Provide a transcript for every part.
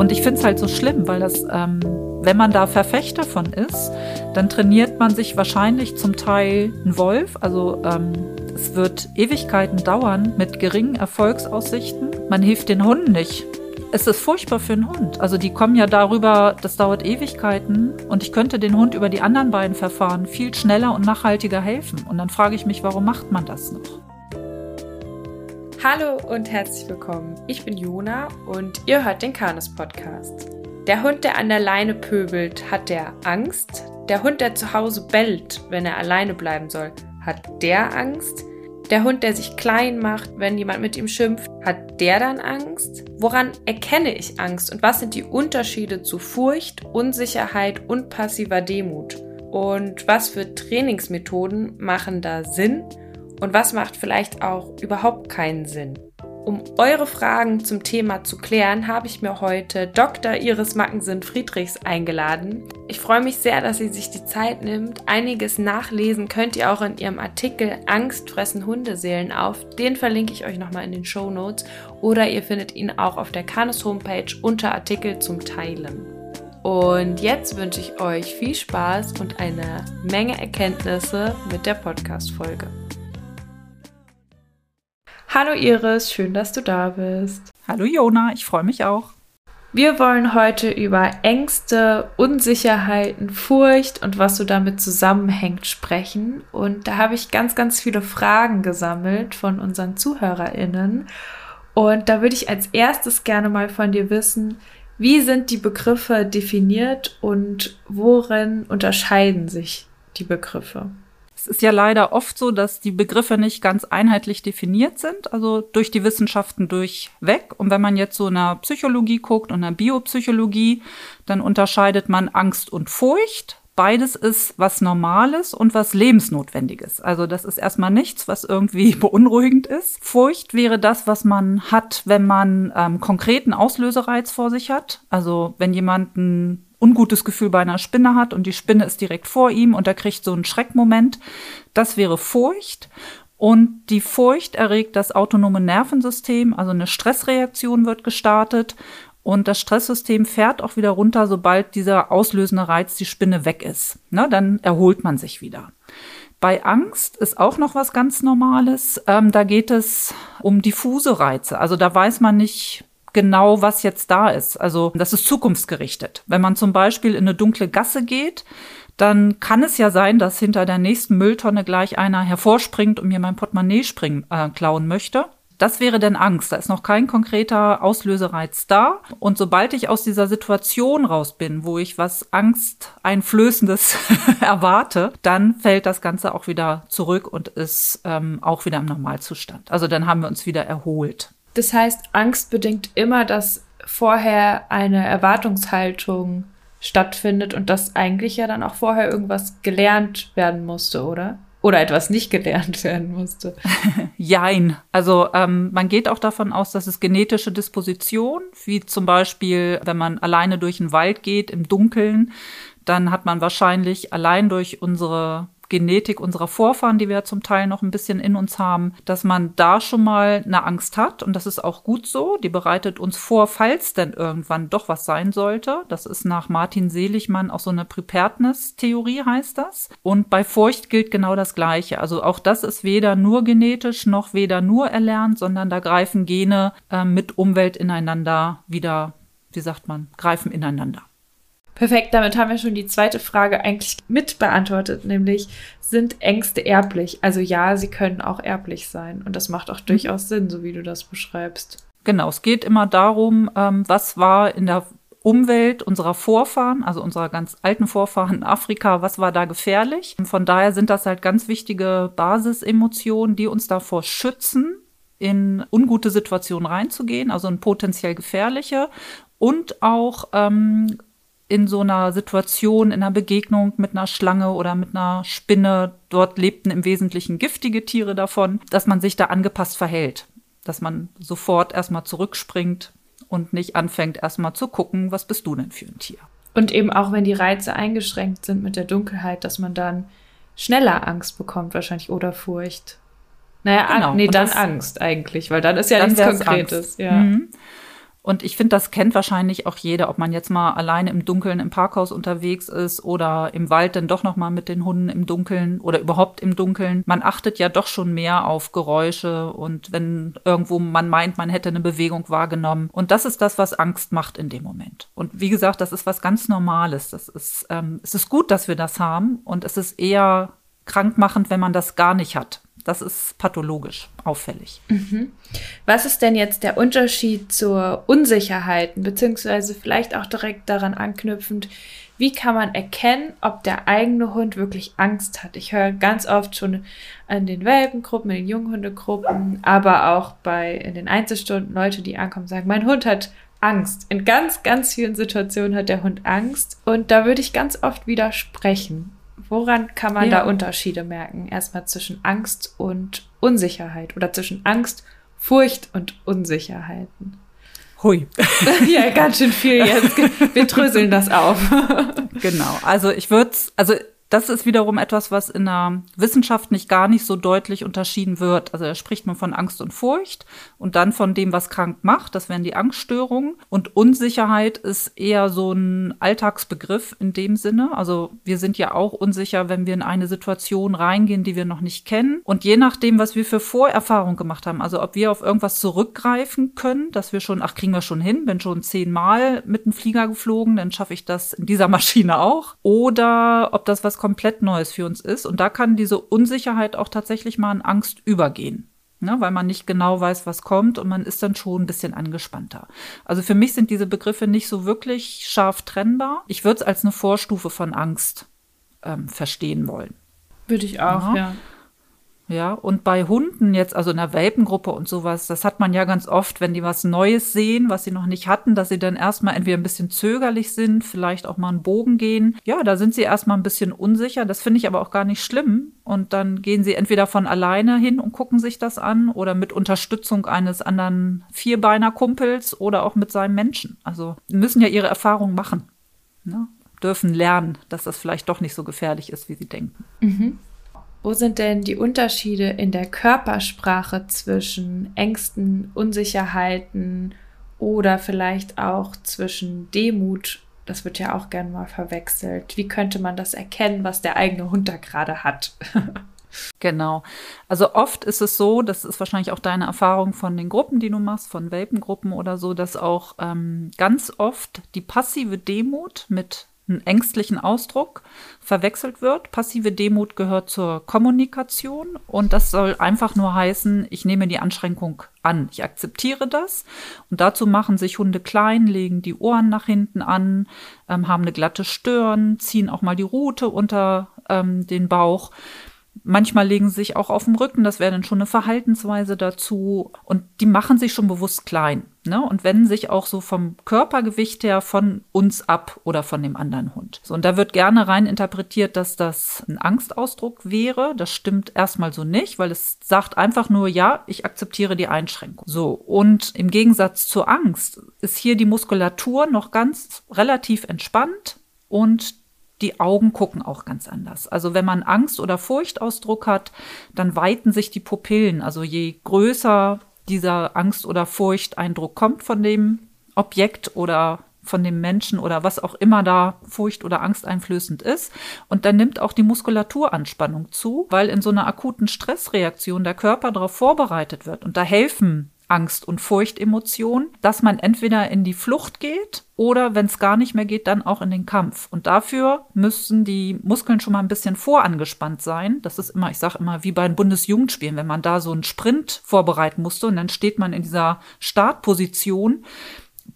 Und ich finde es halt so schlimm, weil das, ähm, wenn man da Verfechter von ist, dann trainiert man sich wahrscheinlich zum Teil einen Wolf. Also ähm, es wird Ewigkeiten dauern mit geringen Erfolgsaussichten. Man hilft den Hunden nicht. Es ist furchtbar für einen Hund. Also die kommen ja darüber, das dauert Ewigkeiten und ich könnte den Hund über die anderen beiden Verfahren viel schneller und nachhaltiger helfen. Und dann frage ich mich, warum macht man das noch? Hallo und herzlich willkommen. Ich bin Jona und ihr hört den Kanes Podcast. Der Hund, der an der Leine pöbelt, hat der Angst. Der Hund, der zu Hause bellt, wenn er alleine bleiben soll, hat der Angst. Der Hund, der sich klein macht, wenn jemand mit ihm schimpft, hat der dann Angst? Woran erkenne ich Angst und was sind die Unterschiede zu Furcht, Unsicherheit und passiver Demut? Und was für Trainingsmethoden machen da Sinn und was macht vielleicht auch überhaupt keinen Sinn? Um eure Fragen zum Thema zu klären, habe ich mir heute Dr. Iris Mackensen Friedrichs eingeladen. Ich freue mich sehr, dass sie sich die Zeit nimmt. Einiges nachlesen könnt ihr auch in ihrem Artikel Angst fressen Hundeseelen auf. Den verlinke ich euch nochmal in den Show Notes oder ihr findet ihn auch auf der Canis Homepage unter Artikel zum Teilen. Und jetzt wünsche ich euch viel Spaß und eine Menge Erkenntnisse mit der Podcast-Folge. Hallo Iris, schön, dass du da bist. Hallo Jona, ich freue mich auch. Wir wollen heute über Ängste, Unsicherheiten, Furcht und was so damit zusammenhängt sprechen. Und da habe ich ganz, ganz viele Fragen gesammelt von unseren ZuhörerInnen. Und da würde ich als erstes gerne mal von dir wissen, wie sind die Begriffe definiert und worin unterscheiden sich die Begriffe? Es ist ja leider oft so, dass die Begriffe nicht ganz einheitlich definiert sind, also durch die Wissenschaften durchweg. Und wenn man jetzt so in der Psychologie guckt und in der Biopsychologie, dann unterscheidet man Angst und Furcht. Beides ist was Normales und was Lebensnotwendiges. Also das ist erstmal nichts, was irgendwie beunruhigend ist. Furcht wäre das, was man hat, wenn man ähm, konkreten Auslösereiz vor sich hat. Also wenn jemand ein ungutes Gefühl bei einer Spinne hat und die Spinne ist direkt vor ihm und er kriegt so einen Schreckmoment. Das wäre Furcht. Und die Furcht erregt das autonome Nervensystem, also eine Stressreaktion wird gestartet und das Stresssystem fährt auch wieder runter, sobald dieser auslösende Reiz, die Spinne weg ist. Ne, dann erholt man sich wieder. Bei Angst ist auch noch was ganz Normales. Ähm, da geht es um diffuse Reize. Also da weiß man nicht, genau, was jetzt da ist. Also das ist zukunftsgerichtet. Wenn man zum Beispiel in eine dunkle Gasse geht, dann kann es ja sein, dass hinter der nächsten Mülltonne gleich einer hervorspringt und mir mein Portemonnaie springen, äh, klauen möchte. Das wäre denn Angst. Da ist noch kein konkreter Auslösereiz da. Und sobald ich aus dieser Situation raus bin, wo ich was Angsteinflößendes erwarte, dann fällt das Ganze auch wieder zurück und ist ähm, auch wieder im Normalzustand. Also dann haben wir uns wieder erholt. Das heißt, Angst bedingt immer, dass vorher eine Erwartungshaltung stattfindet und dass eigentlich ja dann auch vorher irgendwas gelernt werden musste, oder? Oder etwas nicht gelernt werden musste. Jein. Also ähm, man geht auch davon aus, dass es genetische Disposition, wie zum Beispiel, wenn man alleine durch den Wald geht im Dunkeln, dann hat man wahrscheinlich allein durch unsere Genetik unserer Vorfahren, die wir zum Teil noch ein bisschen in uns haben, dass man da schon mal eine Angst hat. Und das ist auch gut so. Die bereitet uns vor, falls denn irgendwann doch was sein sollte. Das ist nach Martin Seligmann auch so eine Preparedness-Theorie heißt das. Und bei Furcht gilt genau das Gleiche. Also auch das ist weder nur genetisch noch weder nur erlernt, sondern da greifen Gene äh, mit Umwelt ineinander wieder, wie sagt man, greifen ineinander. Perfekt, damit haben wir schon die zweite Frage eigentlich mit beantwortet, nämlich sind Ängste erblich? Also ja, sie können auch erblich sein und das macht auch mhm. durchaus Sinn, so wie du das beschreibst. Genau, es geht immer darum, ähm, was war in der Umwelt unserer Vorfahren, also unserer ganz alten Vorfahren in Afrika, was war da gefährlich? Von daher sind das halt ganz wichtige Basisemotionen, die uns davor schützen, in ungute Situationen reinzugehen, also in potenziell gefährliche und auch ähm, in so einer Situation, in einer Begegnung mit einer Schlange oder mit einer Spinne, dort lebten im Wesentlichen giftige Tiere davon, dass man sich da angepasst verhält. Dass man sofort erstmal zurückspringt und nicht anfängt erstmal zu gucken, was bist du denn für ein Tier. Und eben auch wenn die Reize eingeschränkt sind mit der Dunkelheit, dass man dann schneller Angst bekommt wahrscheinlich oder Furcht. Naja, genau. nee, dann Angst eigentlich, weil dann ist ja nichts Konkretes. Ja. Mhm. Und ich finde, das kennt wahrscheinlich auch jeder, ob man jetzt mal alleine im Dunkeln im Parkhaus unterwegs ist oder im Wald dann doch noch mal mit den Hunden im Dunkeln oder überhaupt im Dunkeln. Man achtet ja doch schon mehr auf Geräusche und wenn irgendwo man meint, man hätte eine Bewegung wahrgenommen. Und das ist das, was Angst macht in dem Moment. Und wie gesagt, das ist was ganz Normales. Das ist, ähm, es ist gut, dass wir das haben und es ist eher krankmachend, wenn man das gar nicht hat. Das ist pathologisch auffällig. Mhm. Was ist denn jetzt der Unterschied zur Unsicherheit, beziehungsweise vielleicht auch direkt daran anknüpfend, wie kann man erkennen, ob der eigene Hund wirklich Angst hat? Ich höre ganz oft schon an den Welpengruppen, in den Junghundegruppen, aber auch bei in den Einzelstunden Leute, die ankommen, sagen, mein Hund hat Angst. In ganz, ganz vielen Situationen hat der Hund Angst. Und da würde ich ganz oft widersprechen. Woran kann man ja. da Unterschiede merken? Erstmal zwischen Angst und Unsicherheit oder zwischen Angst, Furcht und Unsicherheiten. Hui. ja, ganz schön viel jetzt. Wir dröseln das auf. genau. Also ich würde, also das ist wiederum etwas, was in der Wissenschaft nicht gar nicht so deutlich unterschieden wird. Also da spricht man von Angst und Furcht und dann von dem, was krank macht. Das wären die Angststörungen. Und Unsicherheit ist eher so ein Alltagsbegriff in dem Sinne. Also wir sind ja auch unsicher, wenn wir in eine Situation reingehen, die wir noch nicht kennen. Und je nachdem, was wir für Vorerfahrung gemacht haben, also ob wir auf irgendwas zurückgreifen können, dass wir schon, ach, kriegen wir schon hin, bin schon zehnmal mit dem Flieger geflogen, dann schaffe ich das in dieser Maschine auch. Oder ob das was komplett Neues für uns ist. Und da kann diese Unsicherheit auch tatsächlich mal in Angst übergehen. Ne, weil man nicht genau weiß, was kommt und man ist dann schon ein bisschen angespannter. Also für mich sind diese Begriffe nicht so wirklich scharf trennbar. Ich würde es als eine Vorstufe von Angst ähm, verstehen wollen. Würde ich auch, ja. ja. Ja, und bei Hunden jetzt, also in der Welpengruppe und sowas, das hat man ja ganz oft, wenn die was Neues sehen, was sie noch nicht hatten, dass sie dann erstmal entweder ein bisschen zögerlich sind, vielleicht auch mal einen Bogen gehen. Ja, da sind sie erstmal ein bisschen unsicher. Das finde ich aber auch gar nicht schlimm. Und dann gehen sie entweder von alleine hin und gucken sich das an oder mit Unterstützung eines anderen Vierbeiner-Kumpels oder auch mit seinem Menschen. Also müssen ja ihre Erfahrungen machen. Ne? Dürfen lernen, dass das vielleicht doch nicht so gefährlich ist, wie sie denken. Mhm. Wo sind denn die Unterschiede in der Körpersprache zwischen Ängsten, Unsicherheiten oder vielleicht auch zwischen Demut? Das wird ja auch gern mal verwechselt. Wie könnte man das erkennen, was der eigene Hund da gerade hat? Genau. Also oft ist es so, das ist wahrscheinlich auch deine Erfahrung von den Gruppen, die du machst, von Welpengruppen oder so, dass auch ähm, ganz oft die passive Demut mit ängstlichen Ausdruck verwechselt wird. Passive Demut gehört zur Kommunikation und das soll einfach nur heißen, ich nehme die Anschränkung an, ich akzeptiere das und dazu machen sich Hunde klein, legen die Ohren nach hinten an, ähm, haben eine glatte Stirn, ziehen auch mal die Rute unter ähm, den Bauch. Manchmal legen sie sich auch auf dem Rücken, das wäre dann schon eine Verhaltensweise dazu. Und die machen sich schon bewusst klein ne? und wenden sich auch so vom Körpergewicht her von uns ab oder von dem anderen Hund. So, und da wird gerne rein interpretiert, dass das ein Angstausdruck wäre. Das stimmt erstmal so nicht, weil es sagt einfach nur, ja, ich akzeptiere die Einschränkung. So, und im Gegensatz zur Angst ist hier die Muskulatur noch ganz relativ entspannt und die Augen gucken auch ganz anders. Also wenn man Angst- oder Furchtausdruck hat, dann weiten sich die Pupillen. Also je größer dieser Angst- oder Furchteindruck kommt von dem Objekt oder von dem Menschen oder was auch immer da Furcht oder Angst einflößend ist. Und dann nimmt auch die Muskulaturanspannung zu, weil in so einer akuten Stressreaktion der Körper darauf vorbereitet wird. Und da helfen Angst- und Furchtemotion, dass man entweder in die Flucht geht oder, wenn es gar nicht mehr geht, dann auch in den Kampf. Und dafür müssen die Muskeln schon mal ein bisschen vorangespannt sein. Das ist immer, ich sage immer, wie bei den Bundesjugendspielen, wenn man da so einen Sprint vorbereiten musste und dann steht man in dieser Startposition.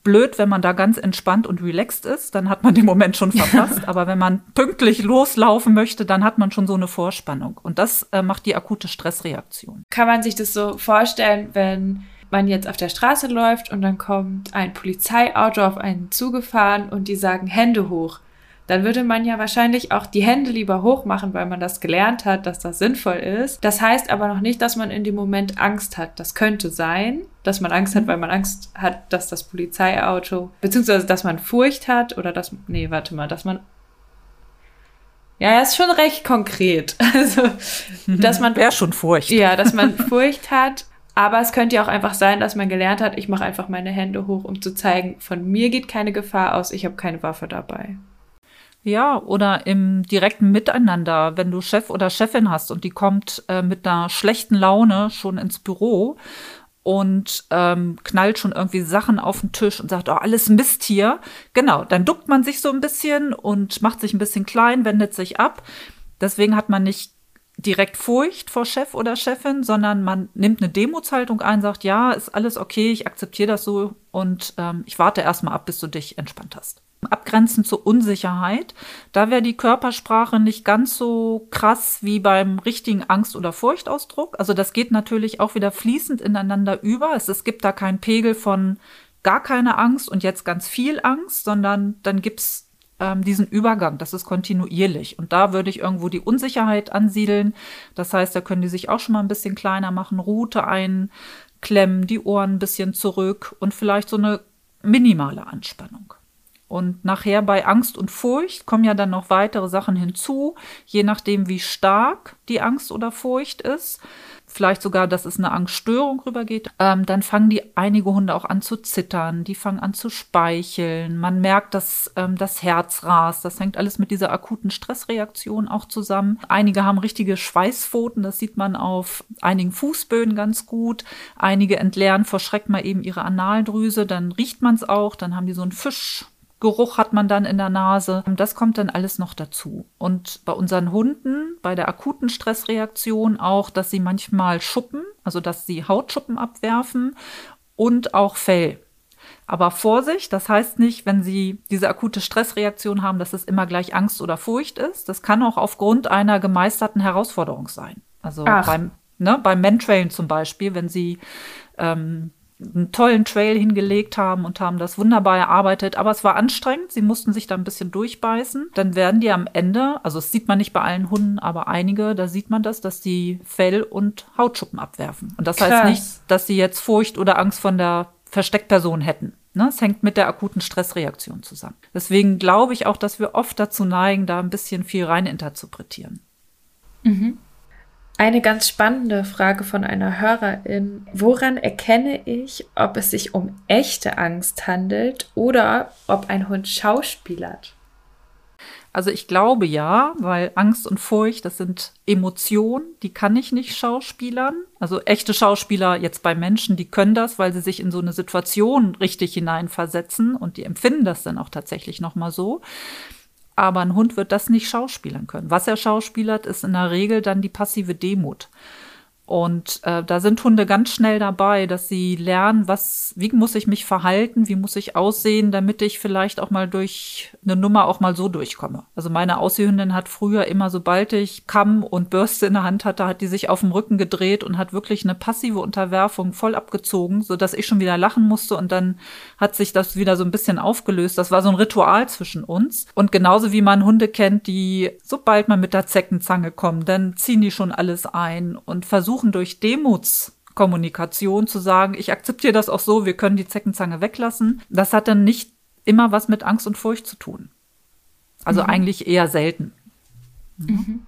Blöd, wenn man da ganz entspannt und relaxed ist, dann hat man den Moment schon verpasst. Aber wenn man pünktlich loslaufen möchte, dann hat man schon so eine Vorspannung. Und das äh, macht die akute Stressreaktion. Kann man sich das so vorstellen, wenn man jetzt auf der Straße läuft und dann kommt ein Polizeiauto auf einen zugefahren und die sagen Hände hoch, dann würde man ja wahrscheinlich auch die Hände lieber hoch machen, weil man das gelernt hat, dass das sinnvoll ist. Das heißt aber noch nicht, dass man in dem Moment Angst hat. Das könnte sein, dass man Angst hat, weil man Angst hat, dass das Polizeiauto, beziehungsweise dass man Furcht hat oder dass, nee, warte mal, dass man ja, er ist schon recht konkret. Also, dass man. Wäre schon Furcht. Ja, dass man Furcht hat Aber es könnte ja auch einfach sein, dass man gelernt hat, ich mache einfach meine Hände hoch, um zu zeigen, von mir geht keine Gefahr aus, ich habe keine Waffe dabei. Ja, oder im direkten Miteinander, wenn du Chef oder Chefin hast und die kommt äh, mit einer schlechten Laune schon ins Büro und ähm, knallt schon irgendwie Sachen auf den Tisch und sagt, oh, alles Mist hier. Genau, dann duckt man sich so ein bisschen und macht sich ein bisschen klein, wendet sich ab. Deswegen hat man nicht direkt Furcht vor Chef oder Chefin, sondern man nimmt eine Demutshaltung ein, sagt, ja, ist alles okay, ich akzeptiere das so und ähm, ich warte erstmal ab, bis du dich entspannt hast. Abgrenzend zur Unsicherheit. Da wäre die Körpersprache nicht ganz so krass wie beim richtigen Angst- oder Furchtausdruck. Also das geht natürlich auch wieder fließend ineinander über. Es, es gibt da keinen Pegel von gar keine Angst und jetzt ganz viel Angst, sondern dann gibt's ähm, diesen Übergang. Das ist kontinuierlich. Und da würde ich irgendwo die Unsicherheit ansiedeln. Das heißt, da können die sich auch schon mal ein bisschen kleiner machen, Route einklemmen, die Ohren ein bisschen zurück und vielleicht so eine minimale Anspannung. Und nachher bei Angst und Furcht kommen ja dann noch weitere Sachen hinzu, je nachdem, wie stark die Angst oder Furcht ist. Vielleicht sogar, dass es eine Angststörung rübergeht. Ähm, dann fangen die einige Hunde auch an zu zittern, die fangen an zu speicheln. Man merkt, dass ähm, das Herz rast. Das hängt alles mit dieser akuten Stressreaktion auch zusammen. Einige haben richtige Schweißpfoten, das sieht man auf einigen Fußböden ganz gut. Einige entleeren vor Schreck mal eben ihre Analdrüse, dann riecht man es auch, dann haben die so einen Fisch Geruch hat man dann in der Nase. Das kommt dann alles noch dazu. Und bei unseren Hunden, bei der akuten Stressreaktion auch, dass sie manchmal schuppen, also dass sie Hautschuppen abwerfen und auch Fell. Aber Vorsicht, das heißt nicht, wenn Sie diese akute Stressreaktion haben, dass es immer gleich Angst oder Furcht ist. Das kann auch aufgrund einer gemeisterten Herausforderung sein. Also Ach. beim, ne, beim Mentrailen zum Beispiel, wenn Sie ähm, einen tollen Trail hingelegt haben und haben das wunderbar erarbeitet. Aber es war anstrengend. Sie mussten sich da ein bisschen durchbeißen. Dann werden die am Ende, also das sieht man nicht bei allen Hunden, aber einige, da sieht man das, dass die Fell- und Hautschuppen abwerfen. Und das Krass. heißt nicht, dass sie jetzt Furcht oder Angst von der Versteckperson hätten. Ne, es hängt mit der akuten Stressreaktion zusammen. Deswegen glaube ich auch, dass wir oft dazu neigen, da ein bisschen viel rein interzupretieren. Mhm. Eine ganz spannende Frage von einer Hörerin. Woran erkenne ich, ob es sich um echte Angst handelt oder ob ein Hund schauspielert? Also ich glaube ja, weil Angst und Furcht, das sind Emotionen, die kann ich nicht schauspielern. Also echte Schauspieler jetzt bei Menschen, die können das, weil sie sich in so eine Situation richtig hineinversetzen und die empfinden das dann auch tatsächlich nochmal so. Aber ein Hund wird das nicht schauspielern können. Was er schauspielert, ist in der Regel dann die passive Demut. Und äh, da sind Hunde ganz schnell dabei, dass sie lernen, was, wie muss ich mich verhalten, wie muss ich aussehen, damit ich vielleicht auch mal durch eine Nummer auch mal so durchkomme. Also meine Aussiehhündin hat früher immer, sobald ich Kamm und Bürste in der Hand hatte, hat die sich auf dem Rücken gedreht und hat wirklich eine passive Unterwerfung voll abgezogen, so dass ich schon wieder lachen musste und dann hat sich das wieder so ein bisschen aufgelöst. Das war so ein Ritual zwischen uns. Und genauso wie man Hunde kennt, die sobald man mit der Zeckenzange kommen, dann ziehen die schon alles ein und versuchen durch Demutskommunikation zu sagen, ich akzeptiere das auch so, wir können die Zeckenzange weglassen. Das hat dann nicht immer was mit Angst und Furcht zu tun. Also mhm. eigentlich eher selten. Mhm.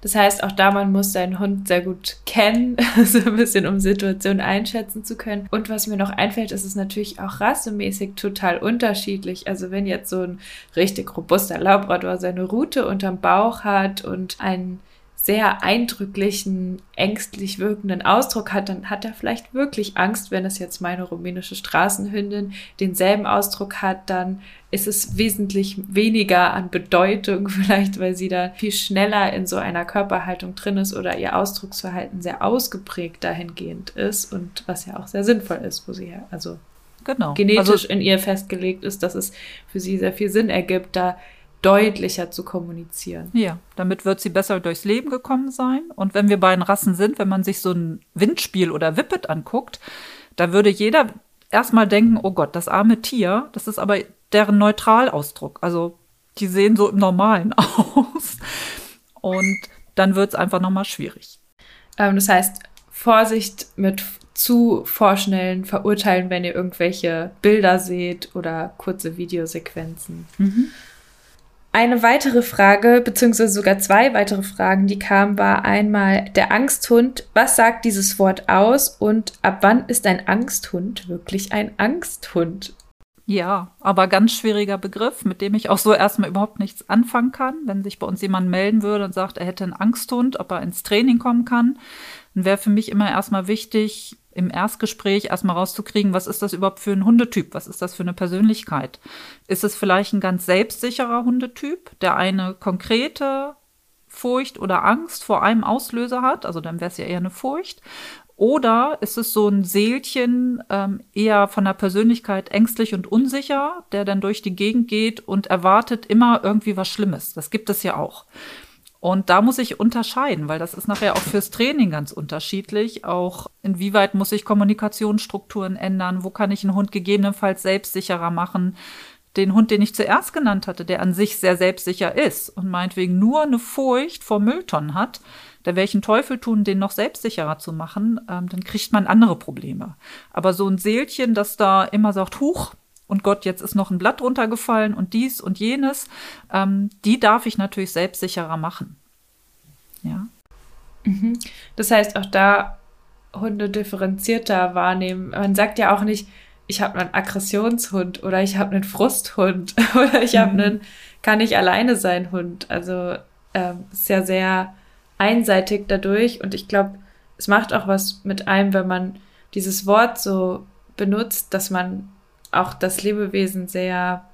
Das heißt, auch da, man muss seinen Hund sehr gut kennen, so ein bisschen, um Situationen einschätzen zu können. Und was mir noch einfällt, ist es natürlich auch rassemäßig total unterschiedlich. Also wenn jetzt so ein richtig robuster Labrador seine Rute unterm Bauch hat und ein sehr eindrücklichen, ängstlich wirkenden Ausdruck hat, dann hat er vielleicht wirklich Angst. Wenn es jetzt meine rumänische Straßenhündin denselben Ausdruck hat, dann ist es wesentlich weniger an Bedeutung, vielleicht weil sie da viel schneller in so einer Körperhaltung drin ist oder ihr Ausdrucksverhalten sehr ausgeprägt dahingehend ist und was ja auch sehr sinnvoll ist, wo sie ja also genau. genetisch also, in ihr festgelegt ist, dass es für sie sehr viel Sinn ergibt, da deutlicher zu kommunizieren. Ja, damit wird sie besser durchs Leben gekommen sein. Und wenn wir bei den Rassen sind, wenn man sich so ein Windspiel oder Whippet anguckt, da würde jeder erstmal denken, oh Gott, das arme Tier, das ist aber deren Neutralausdruck. Also die sehen so im Normalen aus. Und dann wird es einfach nochmal schwierig. Ähm, das heißt, Vorsicht mit zu vorschnellen Verurteilen, wenn ihr irgendwelche Bilder seht oder kurze Videosequenzen. Mhm. Eine weitere Frage, beziehungsweise sogar zwei weitere Fragen, die kamen, war einmal der Angsthund. Was sagt dieses Wort aus und ab wann ist ein Angsthund wirklich ein Angsthund? Ja, aber ganz schwieriger Begriff, mit dem ich auch so erstmal überhaupt nichts anfangen kann. Wenn sich bei uns jemand melden würde und sagt, er hätte einen Angsthund, ob er ins Training kommen kann, dann wäre für mich immer erstmal wichtig, im Erstgespräch erstmal rauszukriegen, was ist das überhaupt für ein Hundetyp? Was ist das für eine Persönlichkeit? Ist es vielleicht ein ganz selbstsicherer Hundetyp, der eine konkrete Furcht oder Angst vor einem Auslöser hat? Also dann wäre es ja eher eine Furcht. Oder ist es so ein Seelchen, ähm, eher von der Persönlichkeit ängstlich und unsicher, der dann durch die Gegend geht und erwartet immer irgendwie was Schlimmes? Das gibt es ja auch. Und da muss ich unterscheiden, weil das ist nachher auch fürs Training ganz unterschiedlich. Auch inwieweit muss ich Kommunikationsstrukturen ändern? Wo kann ich einen Hund gegebenenfalls selbstsicherer machen? Den Hund, den ich zuerst genannt hatte, der an sich sehr selbstsicher ist und meinetwegen nur eine Furcht vor Mülltonnen hat, ich einen Teufel tun, den noch selbstsicherer zu machen, ähm, dann kriegt man andere Probleme. Aber so ein Seelchen, das da immer sagt, huch, und Gott, jetzt ist noch ein Blatt runtergefallen und dies und jenes, ähm, die darf ich natürlich selbstsicherer machen. Ja. Mhm. Das heißt, auch da Hunde differenzierter wahrnehmen. Man sagt ja auch nicht, ich habe einen Aggressionshund oder ich habe einen Frusthund oder ich habe mhm. einen kann ich alleine sein Hund. Also ähm, ist ja sehr einseitig dadurch und ich glaube, es macht auch was mit einem, wenn man dieses Wort so benutzt, dass man auch das Lebewesen sehr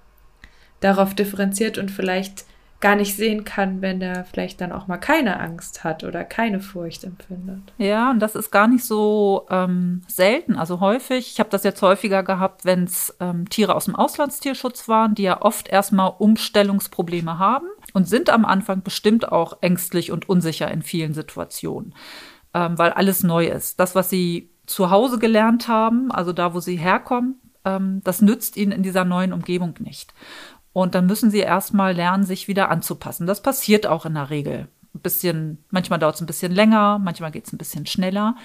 darauf differenziert und vielleicht gar nicht sehen kann, wenn er vielleicht dann auch mal keine Angst hat oder keine Furcht empfindet. Ja, und das ist gar nicht so ähm, selten. Also häufig, ich habe das jetzt häufiger gehabt, wenn es ähm, Tiere aus dem Auslandstierschutz waren, die ja oft erstmal Umstellungsprobleme haben und sind am Anfang bestimmt auch ängstlich und unsicher in vielen Situationen, ähm, weil alles neu ist. Das, was sie zu Hause gelernt haben, also da, wo sie herkommen, ähm, das nützt ihnen in dieser neuen Umgebung nicht. Und dann müssen sie erstmal lernen, sich wieder anzupassen. Das passiert auch in der Regel. Ein bisschen, manchmal dauert es ein bisschen länger, manchmal geht es ein bisschen schneller.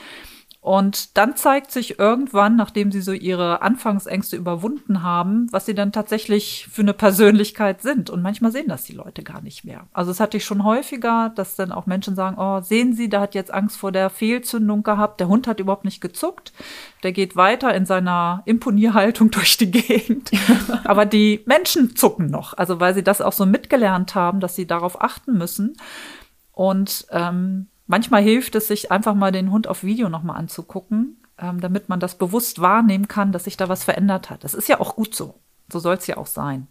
Und dann zeigt sich irgendwann, nachdem sie so ihre Anfangsängste überwunden haben, was sie dann tatsächlich für eine Persönlichkeit sind. Und manchmal sehen das die Leute gar nicht mehr. Also es hatte ich schon häufiger, dass dann auch Menschen sagen, oh, sehen Sie, der hat jetzt Angst vor der Fehlzündung gehabt. Der Hund hat überhaupt nicht gezuckt. Der geht weiter in seiner Imponierhaltung durch die Gegend. Aber die Menschen zucken noch. Also weil sie das auch so mitgelernt haben, dass sie darauf achten müssen. Und ähm, Manchmal hilft es, sich einfach mal den Hund auf Video nochmal anzugucken, ähm, damit man das bewusst wahrnehmen kann, dass sich da was verändert hat. Das ist ja auch gut so. So soll es ja auch sein.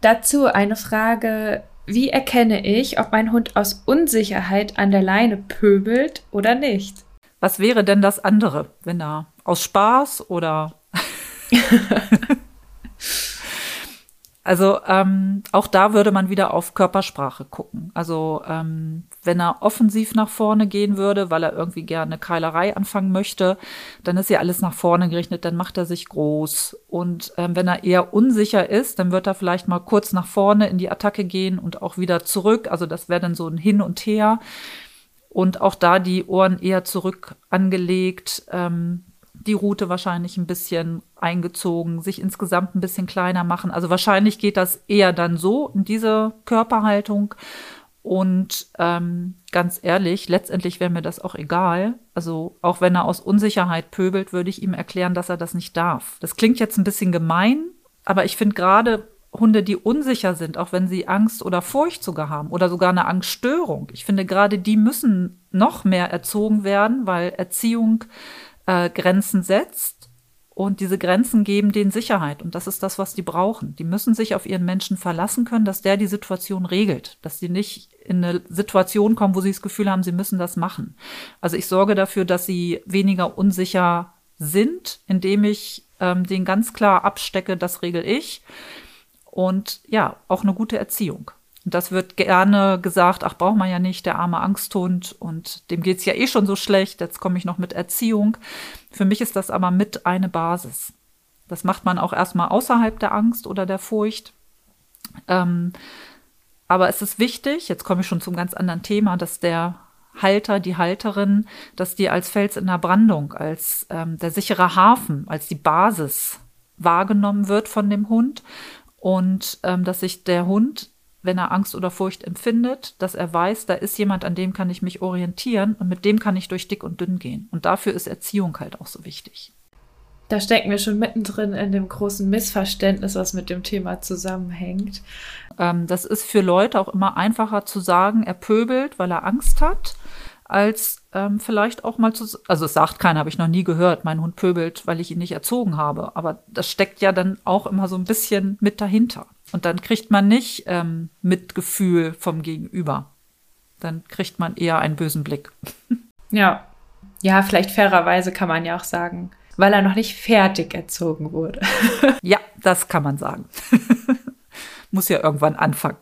Dazu eine Frage. Wie erkenne ich, ob mein Hund aus Unsicherheit an der Leine pöbelt oder nicht? Was wäre denn das andere, wenn er aus Spaß oder Also ähm, auch da würde man wieder auf Körpersprache gucken. Also ähm, wenn er offensiv nach vorne gehen würde, weil er irgendwie gerne Keilerei anfangen möchte, dann ist ja alles nach vorne gerichtet, dann macht er sich groß. Und ähm, wenn er eher unsicher ist, dann wird er vielleicht mal kurz nach vorne in die Attacke gehen und auch wieder zurück. Also das wäre dann so ein Hin und Her. Und auch da die Ohren eher zurück angelegt. Ähm, die Route wahrscheinlich ein bisschen eingezogen, sich insgesamt ein bisschen kleiner machen. Also wahrscheinlich geht das eher dann so in diese Körperhaltung. Und ähm, ganz ehrlich, letztendlich wäre mir das auch egal. Also auch wenn er aus Unsicherheit pöbelt, würde ich ihm erklären, dass er das nicht darf. Das klingt jetzt ein bisschen gemein, aber ich finde gerade Hunde, die unsicher sind, auch wenn sie Angst oder Furcht sogar haben oder sogar eine Angststörung. Ich finde gerade die müssen noch mehr erzogen werden, weil Erziehung äh, Grenzen setzt und diese Grenzen geben denen Sicherheit. Und das ist das, was die brauchen. Die müssen sich auf ihren Menschen verlassen können, dass der die Situation regelt, dass sie nicht in eine Situation kommen, wo sie das Gefühl haben, sie müssen das machen. Also ich sorge dafür, dass sie weniger unsicher sind, indem ich ähm, den ganz klar abstecke, das regel ich. Und ja, auch eine gute Erziehung. Und das wird gerne gesagt, ach, braucht man ja nicht, der arme Angsthund und dem geht's ja eh schon so schlecht, jetzt komme ich noch mit Erziehung. Für mich ist das aber mit eine Basis. Das macht man auch erstmal außerhalb der Angst oder der Furcht. Ähm, aber es ist wichtig, jetzt komme ich schon zum ganz anderen Thema, dass der Halter, die Halterin, dass die als Fels in der Brandung, als ähm, der sichere Hafen, als die Basis wahrgenommen wird von dem Hund und ähm, dass sich der Hund wenn er Angst oder Furcht empfindet, dass er weiß, da ist jemand, an dem kann ich mich orientieren und mit dem kann ich durch dick und dünn gehen. Und dafür ist Erziehung halt auch so wichtig. Da stecken wir schon mittendrin in dem großen Missverständnis, was mit dem Thema zusammenhängt. Ähm, das ist für Leute auch immer einfacher zu sagen, er pöbelt, weil er Angst hat, als ähm, vielleicht auch mal zu, also es sagt keiner, habe ich noch nie gehört, mein Hund pöbelt, weil ich ihn nicht erzogen habe. Aber das steckt ja dann auch immer so ein bisschen mit dahinter. Und dann kriegt man nicht ähm, Mitgefühl vom Gegenüber. Dann kriegt man eher einen bösen Blick. Ja. Ja, vielleicht fairerweise kann man ja auch sagen, weil er noch nicht fertig erzogen wurde. ja, das kann man sagen. Muss ja irgendwann anfangen.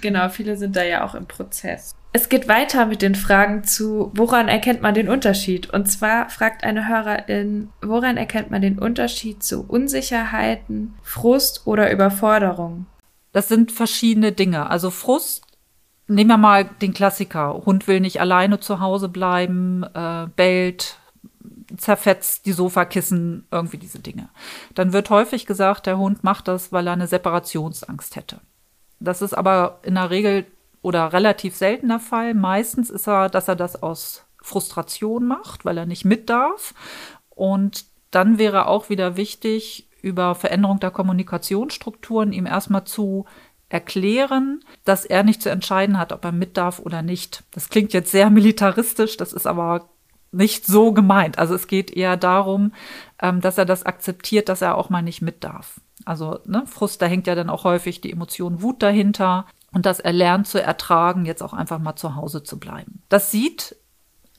Genau, viele sind da ja auch im Prozess. Es geht weiter mit den Fragen zu, woran erkennt man den Unterschied? Und zwar fragt eine Hörerin, woran erkennt man den Unterschied zu Unsicherheiten, Frust oder Überforderung? Das sind verschiedene Dinge. Also Frust, nehmen wir mal den Klassiker. Hund will nicht alleine zu Hause bleiben, äh, bellt, zerfetzt die Sofakissen, irgendwie diese Dinge. Dann wird häufig gesagt, der Hund macht das, weil er eine Separationsangst hätte. Das ist aber in der Regel oder relativ seltener Fall. Meistens ist er, dass er das aus Frustration macht, weil er nicht mit darf. Und dann wäre auch wieder wichtig, über Veränderung der Kommunikationsstrukturen ihm erstmal zu erklären, dass er nicht zu entscheiden hat, ob er mit darf oder nicht. Das klingt jetzt sehr militaristisch, das ist aber nicht so gemeint. Also es geht eher darum, ähm, dass er das akzeptiert, dass er auch mal nicht mit darf. Also ne, Frust, da hängt ja dann auch häufig die Emotion Wut dahinter und dass er lernt zu ertragen, jetzt auch einfach mal zu Hause zu bleiben. Das sieht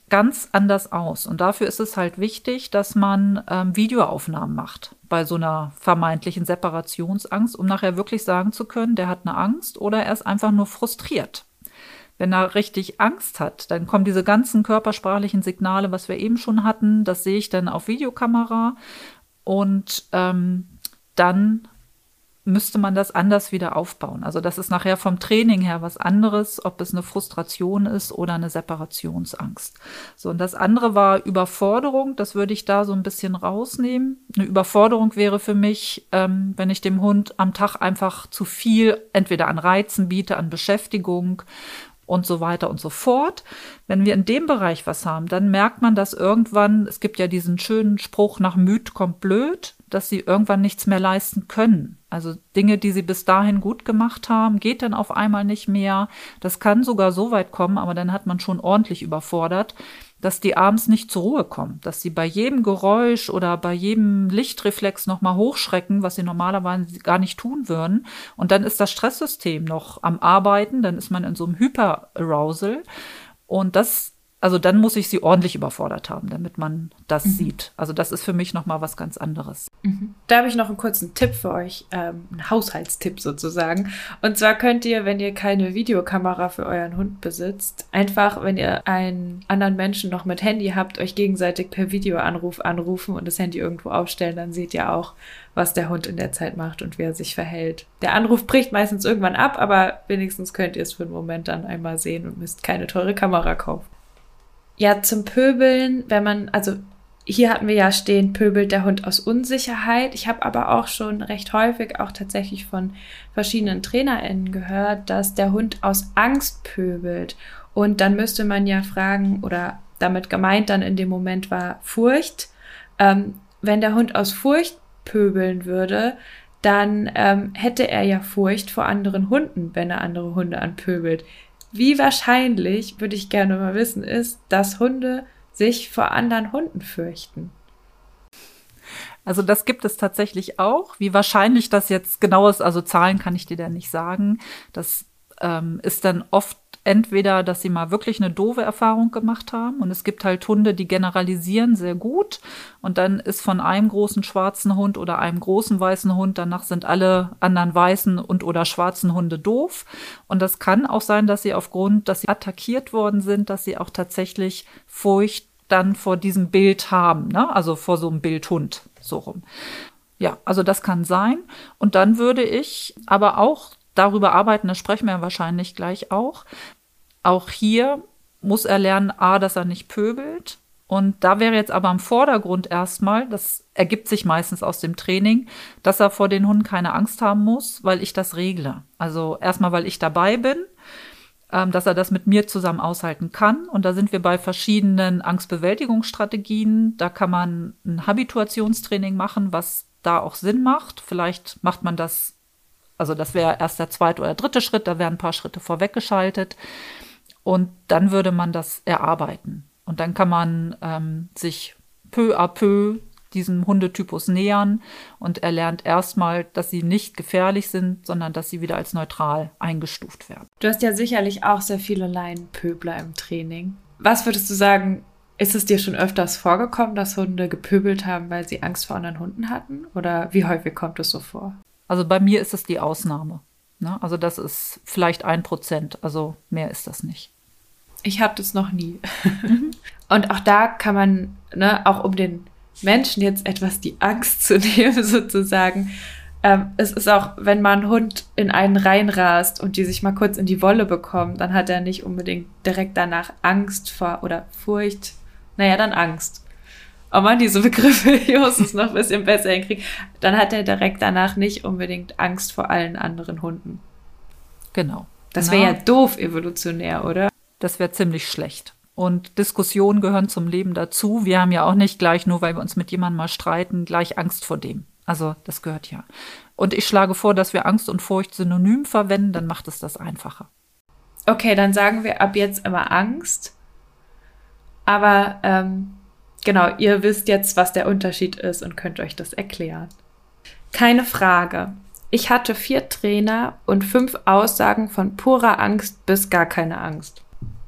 ganz anders aus. Und dafür ist es halt wichtig, dass man ähm, Videoaufnahmen macht bei so einer vermeintlichen Separationsangst, um nachher wirklich sagen zu können, der hat eine Angst oder er ist einfach nur frustriert. Wenn er richtig Angst hat, dann kommen diese ganzen körpersprachlichen Signale, was wir eben schon hatten, das sehe ich dann auf Videokamera und ähm, dann müsste man das anders wieder aufbauen. Also das ist nachher vom Training her was anderes, ob es eine Frustration ist oder eine Separationsangst. So, und das andere war Überforderung. Das würde ich da so ein bisschen rausnehmen. Eine Überforderung wäre für mich, ähm, wenn ich dem Hund am Tag einfach zu viel entweder an Reizen biete, an Beschäftigung und so weiter und so fort. Wenn wir in dem Bereich was haben, dann merkt man, dass irgendwann, es gibt ja diesen schönen Spruch, nach müd kommt blöd, dass sie irgendwann nichts mehr leisten können. Also Dinge, die sie bis dahin gut gemacht haben, geht dann auf einmal nicht mehr. Das kann sogar so weit kommen, aber dann hat man schon ordentlich überfordert, dass die abends nicht zur Ruhe kommen, dass sie bei jedem Geräusch oder bei jedem Lichtreflex nochmal hochschrecken, was sie normalerweise gar nicht tun würden. Und dann ist das Stresssystem noch am Arbeiten, dann ist man in so einem Hyperarousal. Und das also dann muss ich sie ordentlich überfordert haben, damit man das mhm. sieht. Also das ist für mich noch mal was ganz anderes. Mhm. Da habe ich noch einen kurzen Tipp für euch, ähm, einen Haushaltstipp sozusagen. Und zwar könnt ihr, wenn ihr keine Videokamera für euren Hund besitzt, einfach, wenn ihr einen anderen Menschen noch mit Handy habt, euch gegenseitig per Videoanruf anrufen und das Handy irgendwo aufstellen, dann seht ihr auch, was der Hund in der Zeit macht und wie er sich verhält. Der Anruf bricht meistens irgendwann ab, aber wenigstens könnt ihr es für einen Moment dann einmal sehen und müsst keine teure Kamera kaufen. Ja, zum Pöbeln, wenn man, also hier hatten wir ja stehen, pöbelt der Hund aus Unsicherheit. Ich habe aber auch schon recht häufig auch tatsächlich von verschiedenen TrainerInnen gehört, dass der Hund aus Angst pöbelt. Und dann müsste man ja fragen, oder damit gemeint dann in dem Moment war Furcht. Ähm, wenn der Hund aus Furcht pöbeln würde, dann ähm, hätte er ja Furcht vor anderen Hunden, wenn er andere Hunde anpöbelt. Wie wahrscheinlich, würde ich gerne mal wissen, ist, dass Hunde sich vor anderen Hunden fürchten? Also das gibt es tatsächlich auch. Wie wahrscheinlich das jetzt genau ist, also Zahlen kann ich dir da nicht sagen. Das ähm, ist dann oft entweder, dass sie mal wirklich eine doofe Erfahrung gemacht haben und es gibt halt Hunde, die generalisieren sehr gut und dann ist von einem großen schwarzen Hund oder einem großen weißen Hund, danach sind alle anderen weißen und oder schwarzen Hunde doof und das kann auch sein, dass sie aufgrund, dass sie attackiert worden sind, dass sie auch tatsächlich Furcht dann vor diesem Bild haben, ne? also vor so einem Bildhund, so rum. Ja, also das kann sein. Und dann würde ich aber auch darüber arbeiten, das sprechen wir wahrscheinlich gleich auch, auch hier muss er lernen, a, dass er nicht pöbelt Und da wäre jetzt aber im Vordergrund erstmal, das ergibt sich meistens aus dem Training, dass er vor den Hunden keine Angst haben muss, weil ich das regle. Also erstmal, weil ich dabei bin, ähm, dass er das mit mir zusammen aushalten kann. Und da sind wir bei verschiedenen Angstbewältigungsstrategien. Da kann man ein Habituationstraining machen, was da auch Sinn macht. Vielleicht macht man das, also das wäre erst der zweite oder dritte Schritt, da wären ein paar Schritte vorweggeschaltet. Und dann würde man das erarbeiten. Und dann kann man ähm, sich peu à peu diesem Hundetypus nähern und er lernt erstmal, dass sie nicht gefährlich sind, sondern dass sie wieder als neutral eingestuft werden. Du hast ja sicherlich auch sehr viele Laienpöbler im Training. Was würdest du sagen, ist es dir schon öfters vorgekommen, dass Hunde gepöbelt haben, weil sie Angst vor anderen Hunden hatten? Oder wie häufig kommt es so vor? Also bei mir ist es die Ausnahme. Ne? Also das ist vielleicht ein Prozent, also mehr ist das nicht. Ich habe das noch nie. Mhm. Und auch da kann man, ne, auch um den Menschen jetzt etwas die Angst zu nehmen, sozusagen. Ähm, es ist auch, wenn mal ein Hund in einen reinrast und die sich mal kurz in die Wolle bekommt, dann hat er nicht unbedingt direkt danach Angst vor oder Furcht. Naja, dann Angst. Oh man, diese Begriffe, ich muss es noch ein bisschen besser hinkriegen. Dann hat er direkt danach nicht unbedingt Angst vor allen anderen Hunden. Genau. Das wäre ja doof evolutionär, oder? Das wäre ziemlich schlecht. Und Diskussionen gehören zum Leben dazu. Wir haben ja auch nicht gleich, nur weil wir uns mit jemandem mal streiten, gleich Angst vor dem. Also das gehört ja. Und ich schlage vor, dass wir Angst und Furcht synonym verwenden, dann macht es das einfacher. Okay, dann sagen wir ab jetzt immer Angst. Aber ähm, genau, ihr wisst jetzt, was der Unterschied ist und könnt euch das erklären. Keine Frage. Ich hatte vier Trainer und fünf Aussagen von purer Angst bis gar keine Angst.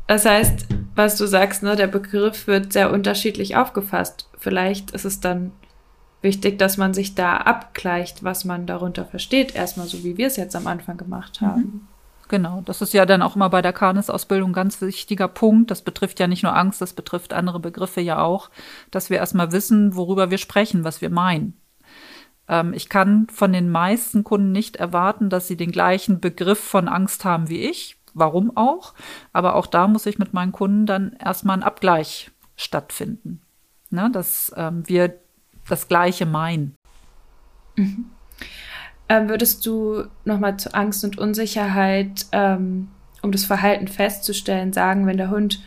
Das heißt, was du sagst, ne, der Begriff wird sehr unterschiedlich aufgefasst. Vielleicht ist es dann wichtig, dass man sich da abgleicht, was man darunter versteht, erstmal so wie wir es jetzt am Anfang gemacht mhm. haben. Genau, das ist ja dann auch immer bei der Kanis-Ausbildung ein ganz wichtiger Punkt. Das betrifft ja nicht nur Angst, das betrifft andere Begriffe ja auch, dass wir erstmal wissen, worüber wir sprechen, was wir meinen. Ähm, ich kann von den meisten Kunden nicht erwarten, dass sie den gleichen Begriff von Angst haben wie ich warum auch. Aber auch da muss ich mit meinen Kunden dann erstmal ein Abgleich stattfinden. Ne, dass ähm, wir das Gleiche meinen. Mhm. Ähm, würdest du nochmal zu Angst und Unsicherheit, ähm, um das Verhalten festzustellen, sagen, wenn der Hund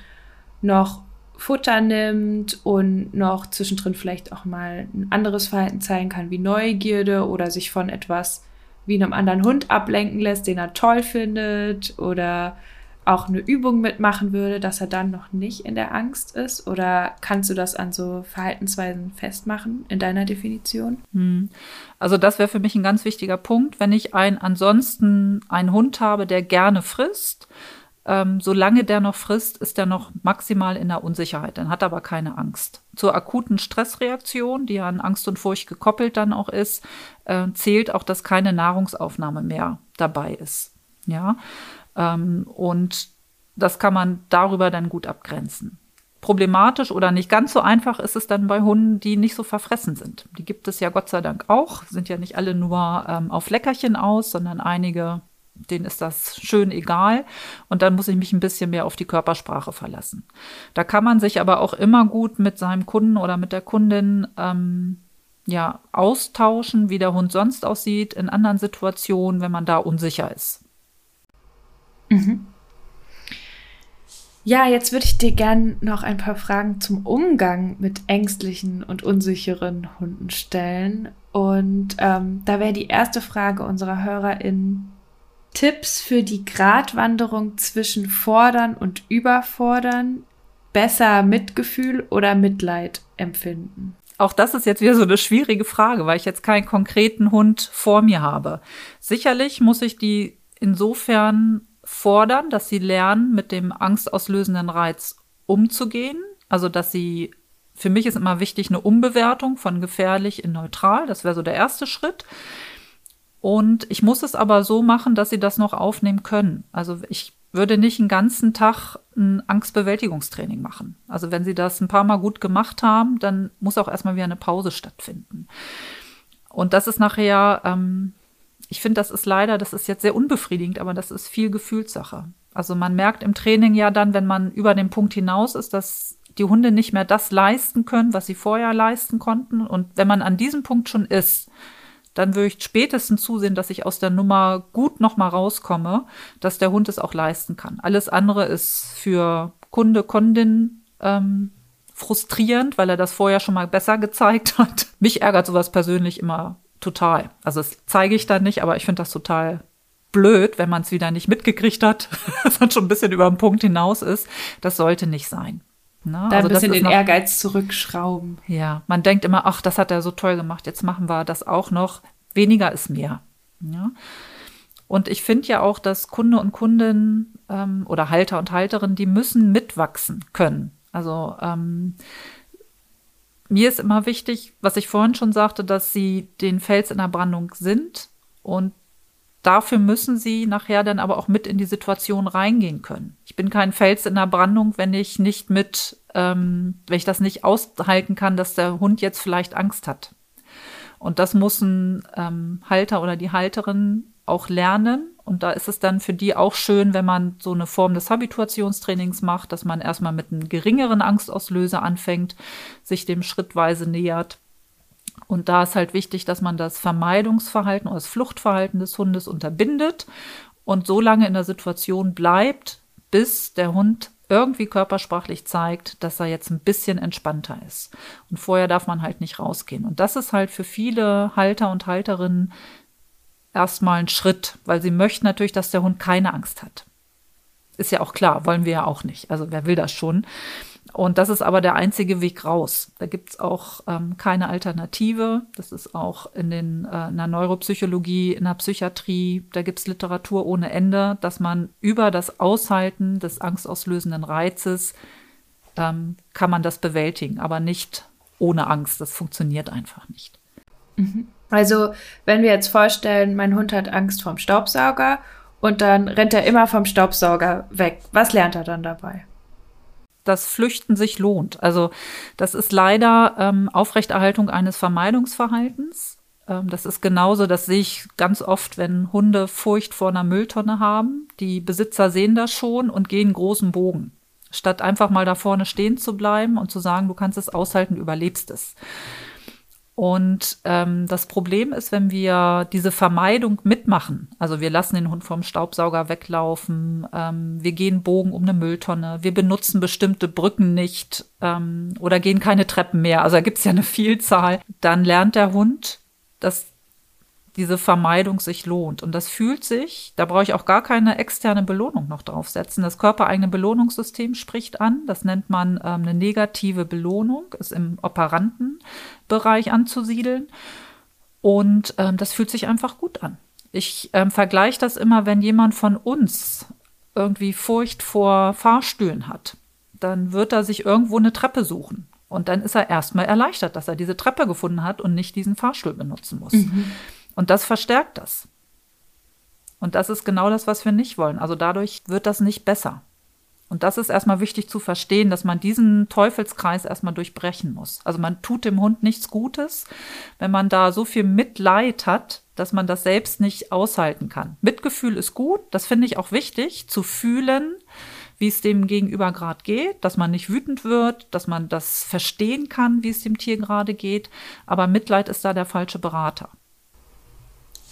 noch Futter nimmt und noch zwischendrin vielleicht auch mal ein anderes Verhalten zeigen kann, wie Neugierde oder sich von etwas wie einem anderen Hund ablenken lässt, den er toll findet oder auch eine Übung mitmachen würde, dass er dann noch nicht in der Angst ist? Oder kannst du das an so Verhaltensweisen festmachen in deiner Definition? Hm. Also das wäre für mich ein ganz wichtiger Punkt. Wenn ich einen ansonsten einen Hund habe, der gerne frisst, ähm, solange der noch frisst, ist er noch maximal in der Unsicherheit, dann hat er aber keine Angst. Zur akuten Stressreaktion, die an Angst und Furcht gekoppelt dann auch ist, äh, zählt auch, dass keine Nahrungsaufnahme mehr dabei ist. Ja, ähm, und das kann man darüber dann gut abgrenzen. Problematisch oder nicht ganz so einfach ist es dann bei Hunden, die nicht so verfressen sind. Die gibt es ja Gott sei Dank auch, sind ja nicht alle nur ähm, auf Leckerchen aus, sondern einige denen ist das schön egal. Und dann muss ich mich ein bisschen mehr auf die Körpersprache verlassen. Da kann man sich aber auch immer gut mit seinem Kunden oder mit der Kundin ähm, ja, austauschen, wie der Hund sonst aussieht in anderen Situationen, wenn man da unsicher ist. Mhm. Ja, jetzt würde ich dir gern noch ein paar Fragen zum Umgang mit ängstlichen und unsicheren Hunden stellen. Und ähm, da wäre die erste Frage unserer HörerInnen, Tipps für die Gratwanderung zwischen fordern und überfordern, besser Mitgefühl oder Mitleid empfinden? Auch das ist jetzt wieder so eine schwierige Frage, weil ich jetzt keinen konkreten Hund vor mir habe. Sicherlich muss ich die insofern fordern, dass sie lernen, mit dem angstauslösenden Reiz umzugehen. Also, dass sie, für mich ist immer wichtig, eine Umbewertung von gefährlich in neutral. Das wäre so der erste Schritt. Und ich muss es aber so machen, dass sie das noch aufnehmen können. Also ich würde nicht einen ganzen Tag ein Angstbewältigungstraining machen. Also wenn sie das ein paar Mal gut gemacht haben, dann muss auch erstmal wieder eine Pause stattfinden. Und das ist nachher, ähm, ich finde, das ist leider, das ist jetzt sehr unbefriedigend, aber das ist viel Gefühlssache. Also man merkt im Training ja dann, wenn man über den Punkt hinaus ist, dass die Hunde nicht mehr das leisten können, was sie vorher leisten konnten. Und wenn man an diesem Punkt schon ist, dann würde ich spätestens zusehen, dass ich aus der Nummer gut nochmal rauskomme, dass der Hund es auch leisten kann. Alles andere ist für Kunde, Kundin ähm, frustrierend, weil er das vorher schon mal besser gezeigt hat. Mich ärgert sowas persönlich immer total. Also das zeige ich dann nicht, aber ich finde das total blöd, wenn man es wieder nicht mitgekriegt hat, dass man schon ein bisschen über den Punkt hinaus ist. Das sollte nicht sein. Ne? Da also ein bisschen den noch, Ehrgeiz zurückschrauben. Ja, man denkt immer, ach, das hat er so toll gemacht, jetzt machen wir das auch noch. Weniger ist mehr. Ja? Und ich finde ja auch, dass Kunde und Kundin ähm, oder Halter und Halterin, die müssen mitwachsen können. Also ähm, mir ist immer wichtig, was ich vorhin schon sagte, dass sie den Fels in der Brandung sind und dafür müssen sie nachher dann aber auch mit in die Situation reingehen können. Ich bin kein Fels in der Brandung, wenn ich nicht mit, ähm, wenn ich das nicht aushalten kann, dass der Hund jetzt vielleicht Angst hat. Und das muss ein ähm, Halter oder die Halterin auch lernen. Und da ist es dann für die auch schön, wenn man so eine Form des Habituationstrainings macht, dass man erstmal mit einem geringeren Angstauslöser anfängt, sich dem schrittweise nähert und da ist halt wichtig, dass man das Vermeidungsverhalten oder das Fluchtverhalten des Hundes unterbindet und so lange in der Situation bleibt, bis der Hund irgendwie körpersprachlich zeigt, dass er jetzt ein bisschen entspannter ist. Und vorher darf man halt nicht rausgehen. Und das ist halt für viele Halter und Halterinnen erstmal ein Schritt, weil sie möchten natürlich, dass der Hund keine Angst hat. Ist ja auch klar, wollen wir ja auch nicht. Also wer will das schon? Und das ist aber der einzige Weg raus. Da gibt es auch ähm, keine Alternative. Das ist auch in, den, äh, in der Neuropsychologie, in der Psychiatrie, da gibt es Literatur ohne Ende, dass man über das Aushalten des angstauslösenden Reizes ähm, kann man das bewältigen, aber nicht ohne Angst. Das funktioniert einfach nicht. Mhm. Also, wenn wir jetzt vorstellen, mein Hund hat Angst vorm Staubsauger und dann rennt er immer vom Staubsauger weg, was lernt er dann dabei? dass Flüchten sich lohnt. Also das ist leider ähm, Aufrechterhaltung eines Vermeidungsverhaltens. Ähm, das ist genauso, das sehe ich ganz oft, wenn Hunde Furcht vor einer Mülltonne haben. Die Besitzer sehen das schon und gehen großen Bogen. Statt einfach mal da vorne stehen zu bleiben und zu sagen, du kannst es aushalten, überlebst es. Und ähm, das Problem ist, wenn wir diese Vermeidung mitmachen, also wir lassen den Hund vom Staubsauger weglaufen, ähm, wir gehen Bogen um eine Mülltonne, wir benutzen bestimmte Brücken nicht ähm, oder gehen keine Treppen mehr, also da gibt es ja eine Vielzahl, dann lernt der Hund, dass diese Vermeidung sich lohnt. Und das fühlt sich, da brauche ich auch gar keine externe Belohnung noch draufsetzen. Das körpereigene Belohnungssystem spricht an. Das nennt man ähm, eine negative Belohnung, ist im Operantenbereich anzusiedeln. Und ähm, das fühlt sich einfach gut an. Ich ähm, vergleiche das immer, wenn jemand von uns irgendwie Furcht vor Fahrstühlen hat. Dann wird er sich irgendwo eine Treppe suchen. Und dann ist er erstmal erleichtert, dass er diese Treppe gefunden hat und nicht diesen Fahrstuhl benutzen muss. Mhm. Und das verstärkt das. Und das ist genau das, was wir nicht wollen. Also dadurch wird das nicht besser. Und das ist erstmal wichtig zu verstehen, dass man diesen Teufelskreis erstmal durchbrechen muss. Also man tut dem Hund nichts Gutes, wenn man da so viel Mitleid hat, dass man das selbst nicht aushalten kann. Mitgefühl ist gut, das finde ich auch wichtig, zu fühlen, wie es dem Gegenüber gerade geht, dass man nicht wütend wird, dass man das verstehen kann, wie es dem Tier gerade geht. Aber Mitleid ist da der falsche Berater.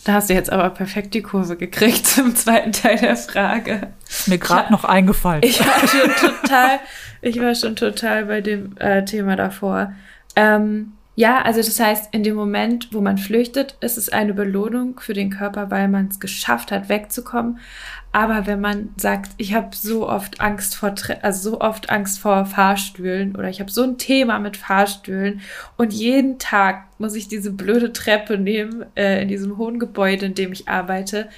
Da hast du jetzt aber perfekt die Kurve gekriegt zum zweiten Teil der Frage. Ist mir gerade noch eingefallen. Ich war schon total, ich war schon total bei dem äh, Thema davor. Ähm, ja, also das heißt, in dem Moment, wo man flüchtet, ist es eine Belohnung für den Körper, weil man es geschafft hat, wegzukommen. Aber wenn man sagt, ich habe so oft Angst vor, also so oft Angst vor Fahrstühlen oder ich habe so ein Thema mit Fahrstühlen und jeden Tag muss ich diese blöde Treppe nehmen äh, in diesem hohen Gebäude, in dem ich arbeite,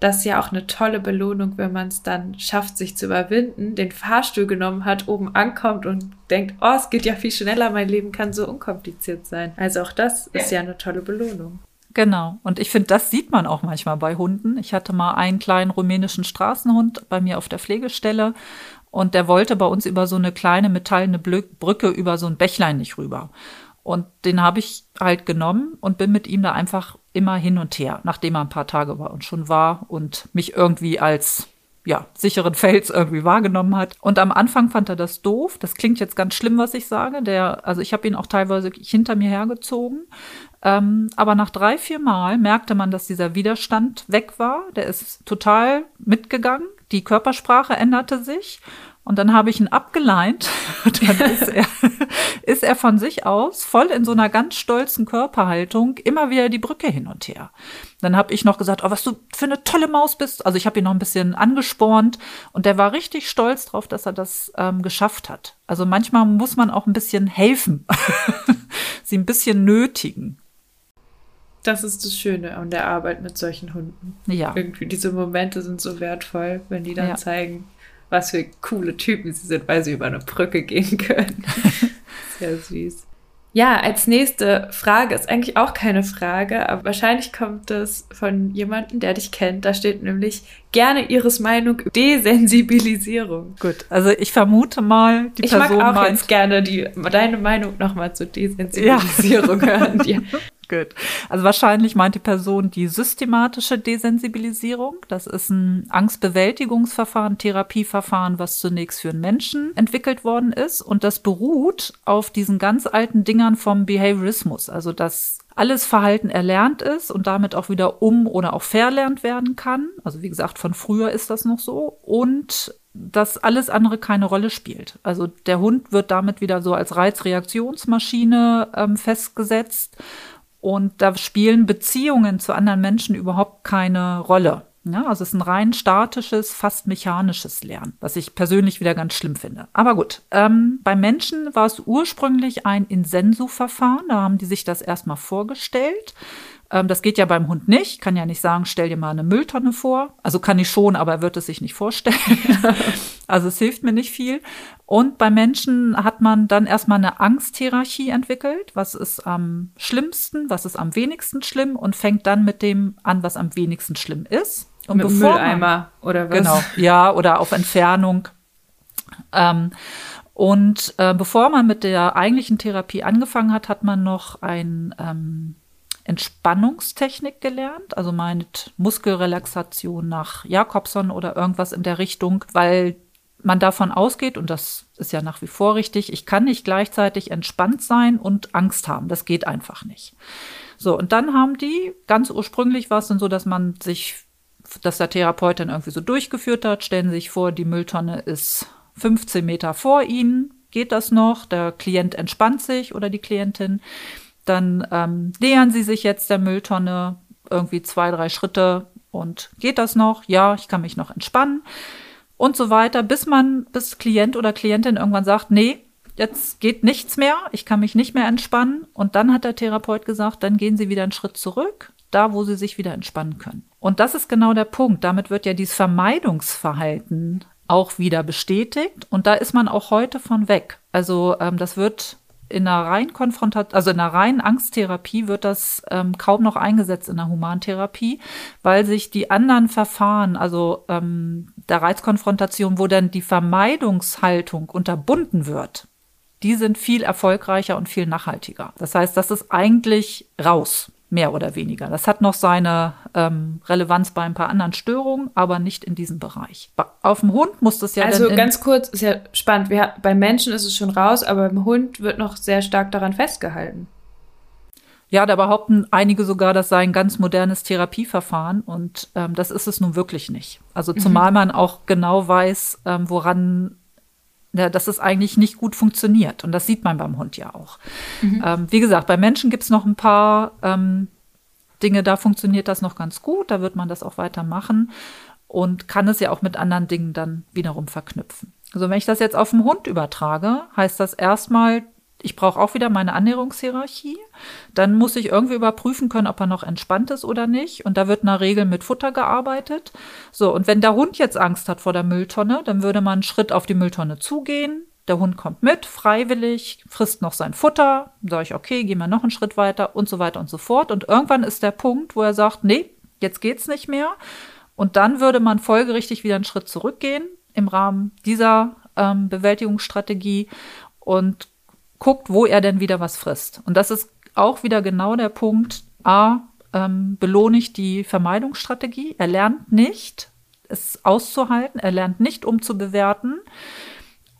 das ist ja auch eine tolle Belohnung, wenn man es dann schafft, sich zu überwinden, den Fahrstuhl genommen hat, oben ankommt und denkt, oh, es geht ja viel schneller, mein Leben kann so unkompliziert sein. Also auch das ist ja eine tolle Belohnung. Genau. Und ich finde, das sieht man auch manchmal bei Hunden. Ich hatte mal einen kleinen rumänischen Straßenhund bei mir auf der Pflegestelle und der wollte bei uns über so eine kleine metallene Brücke über so ein Bächlein nicht rüber. Und den habe ich halt genommen und bin mit ihm da einfach immer hin und her, nachdem er ein paar Tage bei uns schon war und mich irgendwie als ja, sicheren Fels irgendwie wahrgenommen hat. Und am Anfang fand er das doof. Das klingt jetzt ganz schlimm, was ich sage. Der, also ich habe ihn auch teilweise hinter mir hergezogen. Ähm, aber nach drei, vier Mal merkte man, dass dieser Widerstand weg war. Der ist total mitgegangen. Die Körpersprache änderte sich. Und dann habe ich ihn abgeleint. dann ist er, ist er von sich aus voll in so einer ganz stolzen Körperhaltung immer wieder die Brücke hin und her. Dann habe ich noch gesagt, oh, was du für eine tolle Maus bist. Also ich habe ihn noch ein bisschen angespornt und der war richtig stolz drauf, dass er das ähm, geschafft hat. Also manchmal muss man auch ein bisschen helfen, sie ein bisschen nötigen. Das ist das Schöne an der Arbeit mit solchen Hunden. Ja. Irgendwie diese Momente sind so wertvoll, wenn die dann ja. zeigen, was für coole Typen sie sind, weil sie über eine Brücke gehen können. Sehr süß. Ja, als nächste Frage ist eigentlich auch keine Frage, aber wahrscheinlich kommt es von jemandem, der dich kennt. Da steht nämlich gerne Ihres Meinung Desensibilisierung. Gut, also ich vermute mal, die ich Person mag auch meint, jetzt gerne die, deine Meinung nochmal zur Desensibilisierung ja. hören. Ja. Gut. Also wahrscheinlich meint die Person die systematische Desensibilisierung. Das ist ein Angstbewältigungsverfahren, Therapieverfahren, was zunächst für einen Menschen entwickelt worden ist. Und das beruht auf diesen ganz alten Dingern vom Behaviorismus. Also dass alles Verhalten erlernt ist und damit auch wieder um oder auch verlernt werden kann. Also wie gesagt, von früher ist das noch so. Und dass alles andere keine Rolle spielt. Also der Hund wird damit wieder so als Reizreaktionsmaschine ähm, festgesetzt und da spielen Beziehungen zu anderen Menschen überhaupt keine Rolle. Ja, also es ist ein rein statisches, fast mechanisches Lernen, was ich persönlich wieder ganz schlimm finde. Aber gut, ähm, bei Menschen war es ursprünglich ein Insensu-Verfahren. Da haben die sich das erstmal vorgestellt. Ähm, das geht ja beim Hund nicht. Kann ja nicht sagen, stell dir mal eine Mülltonne vor. Also kann ich schon, aber er wird es sich nicht vorstellen. also es hilft mir nicht viel. Und bei Menschen hat man dann erstmal eine Angsthierarchie entwickelt. Was ist am schlimmsten, was ist am wenigsten schlimm und fängt dann mit dem an, was am wenigsten schlimm ist. Und mit Mülleimer oder was? Genau, ja, oder auf Entfernung. Ähm, und äh, bevor man mit der eigentlichen Therapie angefangen hat, hat man noch ein ähm, Entspannungstechnik gelernt, also meint Muskelrelaxation nach Jakobson oder irgendwas in der Richtung, weil man davon ausgeht, und das ist ja nach wie vor richtig, ich kann nicht gleichzeitig entspannt sein und Angst haben. Das geht einfach nicht. So, und dann haben die, ganz ursprünglich war es dann so, dass man sich, dass der Therapeut dann irgendwie so durchgeführt hat, stellen Sie sich vor, die Mülltonne ist 15 Meter vor Ihnen, geht das noch? Der Klient entspannt sich oder die Klientin dann ähm, nähern sie sich jetzt der Mülltonne irgendwie zwei, drei Schritte und geht das noch? Ja, ich kann mich noch entspannen und so weiter, bis man, bis Klient oder Klientin irgendwann sagt, nee, jetzt geht nichts mehr, ich kann mich nicht mehr entspannen. Und dann hat der Therapeut gesagt, dann gehen Sie wieder einen Schritt zurück, da wo Sie sich wieder entspannen können. Und das ist genau der Punkt. Damit wird ja dieses Vermeidungsverhalten auch wieder bestätigt. Und da ist man auch heute von weg. Also ähm, das wird in einer reinen Konfrontation, also in einer reinen Angsttherapie wird das ähm, kaum noch eingesetzt in der Humantherapie, weil sich die anderen Verfahren, also ähm, der Reizkonfrontation, wo dann die Vermeidungshaltung unterbunden wird, die sind viel erfolgreicher und viel nachhaltiger. Das heißt, das ist eigentlich raus mehr oder weniger. Das hat noch seine ähm, Relevanz bei ein paar anderen Störungen, aber nicht in diesem Bereich. Auf dem Hund muss das ja. Also ganz kurz, ist ja spannend. Wir, bei Menschen ist es schon raus, aber beim Hund wird noch sehr stark daran festgehalten. Ja, da behaupten einige sogar, das sei ein ganz modernes Therapieverfahren und ähm, das ist es nun wirklich nicht. Also mhm. zumal man auch genau weiß, ähm, woran dass es eigentlich nicht gut funktioniert. Und das sieht man beim Hund ja auch. Mhm. Ähm, wie gesagt, bei Menschen gibt es noch ein paar ähm, Dinge, da funktioniert das noch ganz gut. Da wird man das auch weitermachen und kann es ja auch mit anderen Dingen dann wiederum verknüpfen. Also wenn ich das jetzt auf den Hund übertrage, heißt das erstmal, ich brauche auch wieder meine Annäherungshierarchie. Dann muss ich irgendwie überprüfen können, ob er noch entspannt ist oder nicht. Und da wird der Regel mit Futter gearbeitet. So, und wenn der Hund jetzt Angst hat vor der Mülltonne, dann würde man einen Schritt auf die Mülltonne zugehen. Der Hund kommt mit, freiwillig, frisst noch sein Futter. Sage ich, okay, gehen wir noch einen Schritt weiter und so weiter und so fort. Und irgendwann ist der Punkt, wo er sagt, nee, jetzt geht's nicht mehr. Und dann würde man folgerichtig wieder einen Schritt zurückgehen im Rahmen dieser ähm, Bewältigungsstrategie und guckt, wo er denn wieder was frisst. Und das ist auch wieder genau der Punkt. A, ähm, belohne ich die Vermeidungsstrategie. Er lernt nicht es auszuhalten, er lernt nicht umzubewerten.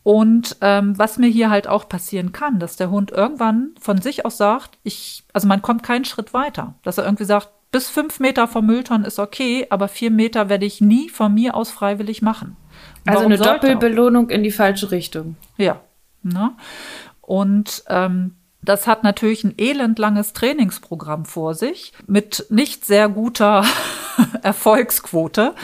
Und ähm, was mir hier halt auch passieren kann, dass der Hund irgendwann von sich aus sagt, ich, also man kommt keinen Schritt weiter, dass er irgendwie sagt, bis fünf Meter vom Müllton ist okay, aber vier Meter werde ich nie von mir aus freiwillig machen. Also eine Doppelbelohnung in die falsche Richtung. Ja. Ne? Und ähm, das hat natürlich ein elendlanges Trainingsprogramm vor sich mit nicht sehr guter Erfolgsquote.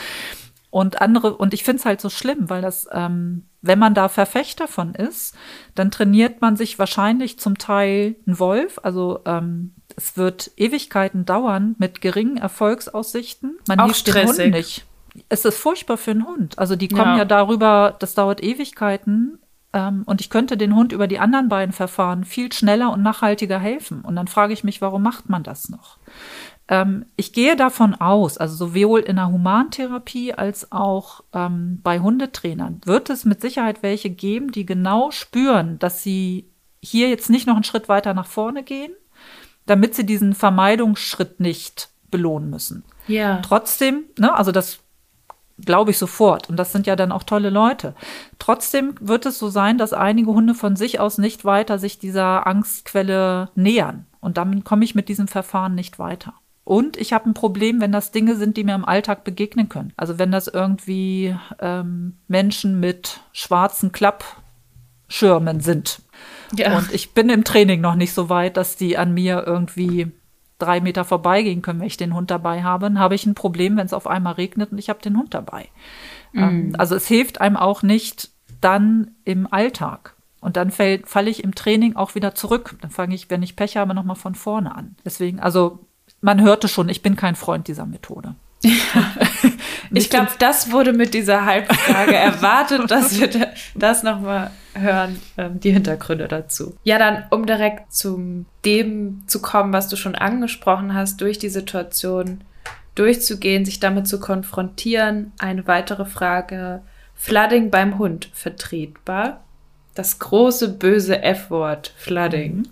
Und andere, und ich finde es halt so schlimm, weil das, ähm, wenn man da Verfechter von ist, dann trainiert man sich wahrscheinlich zum Teil einen Wolf. Also ähm, es wird Ewigkeiten dauern mit geringen Erfolgsaussichten. Man Auch stressig. den Hund nicht. Es ist furchtbar für einen Hund. Also die kommen ja, ja darüber, das dauert Ewigkeiten ähm, und ich könnte den Hund über die anderen beiden Verfahren viel schneller und nachhaltiger helfen. Und dann frage ich mich, warum macht man das noch? Ähm, ich gehe davon aus, also sowohl in der Humantherapie als auch ähm, bei Hundetrainern wird es mit Sicherheit welche geben, die genau spüren, dass sie hier jetzt nicht noch einen Schritt weiter nach vorne gehen, damit sie diesen Vermeidungsschritt nicht belohnen müssen. Ja. Trotzdem, ne, also das glaube ich sofort. Und das sind ja dann auch tolle Leute. Trotzdem wird es so sein, dass einige Hunde von sich aus nicht weiter sich dieser Angstquelle nähern. Und damit komme ich mit diesem Verfahren nicht weiter. Und ich habe ein Problem, wenn das Dinge sind, die mir im Alltag begegnen können. Also wenn das irgendwie ähm, Menschen mit schwarzen Klappschirmen sind. Ja. Und ich bin im Training noch nicht so weit, dass die an mir irgendwie drei Meter vorbeigehen können, wenn ich den Hund dabei habe, dann habe ich ein Problem, wenn es auf einmal regnet und ich habe den Hund dabei. Mm. also es hilft einem auch nicht dann im Alltag. Und dann falle ich im Training auch wieder zurück. Dann fange ich, wenn ich Pech habe, nochmal von vorne an. Deswegen, also man hörte schon, ich bin kein Freund dieser Methode. ich glaube, das wurde mit dieser Halbfrage erwartet, dass wir das nochmal hören, ähm, die Hintergründe dazu. Ja, dann, um direkt zu dem zu kommen, was du schon angesprochen hast, durch die Situation durchzugehen, sich damit zu konfrontieren. Eine weitere Frage. Flooding beim Hund vertretbar? Das große böse F-Wort, Flooding. Mhm.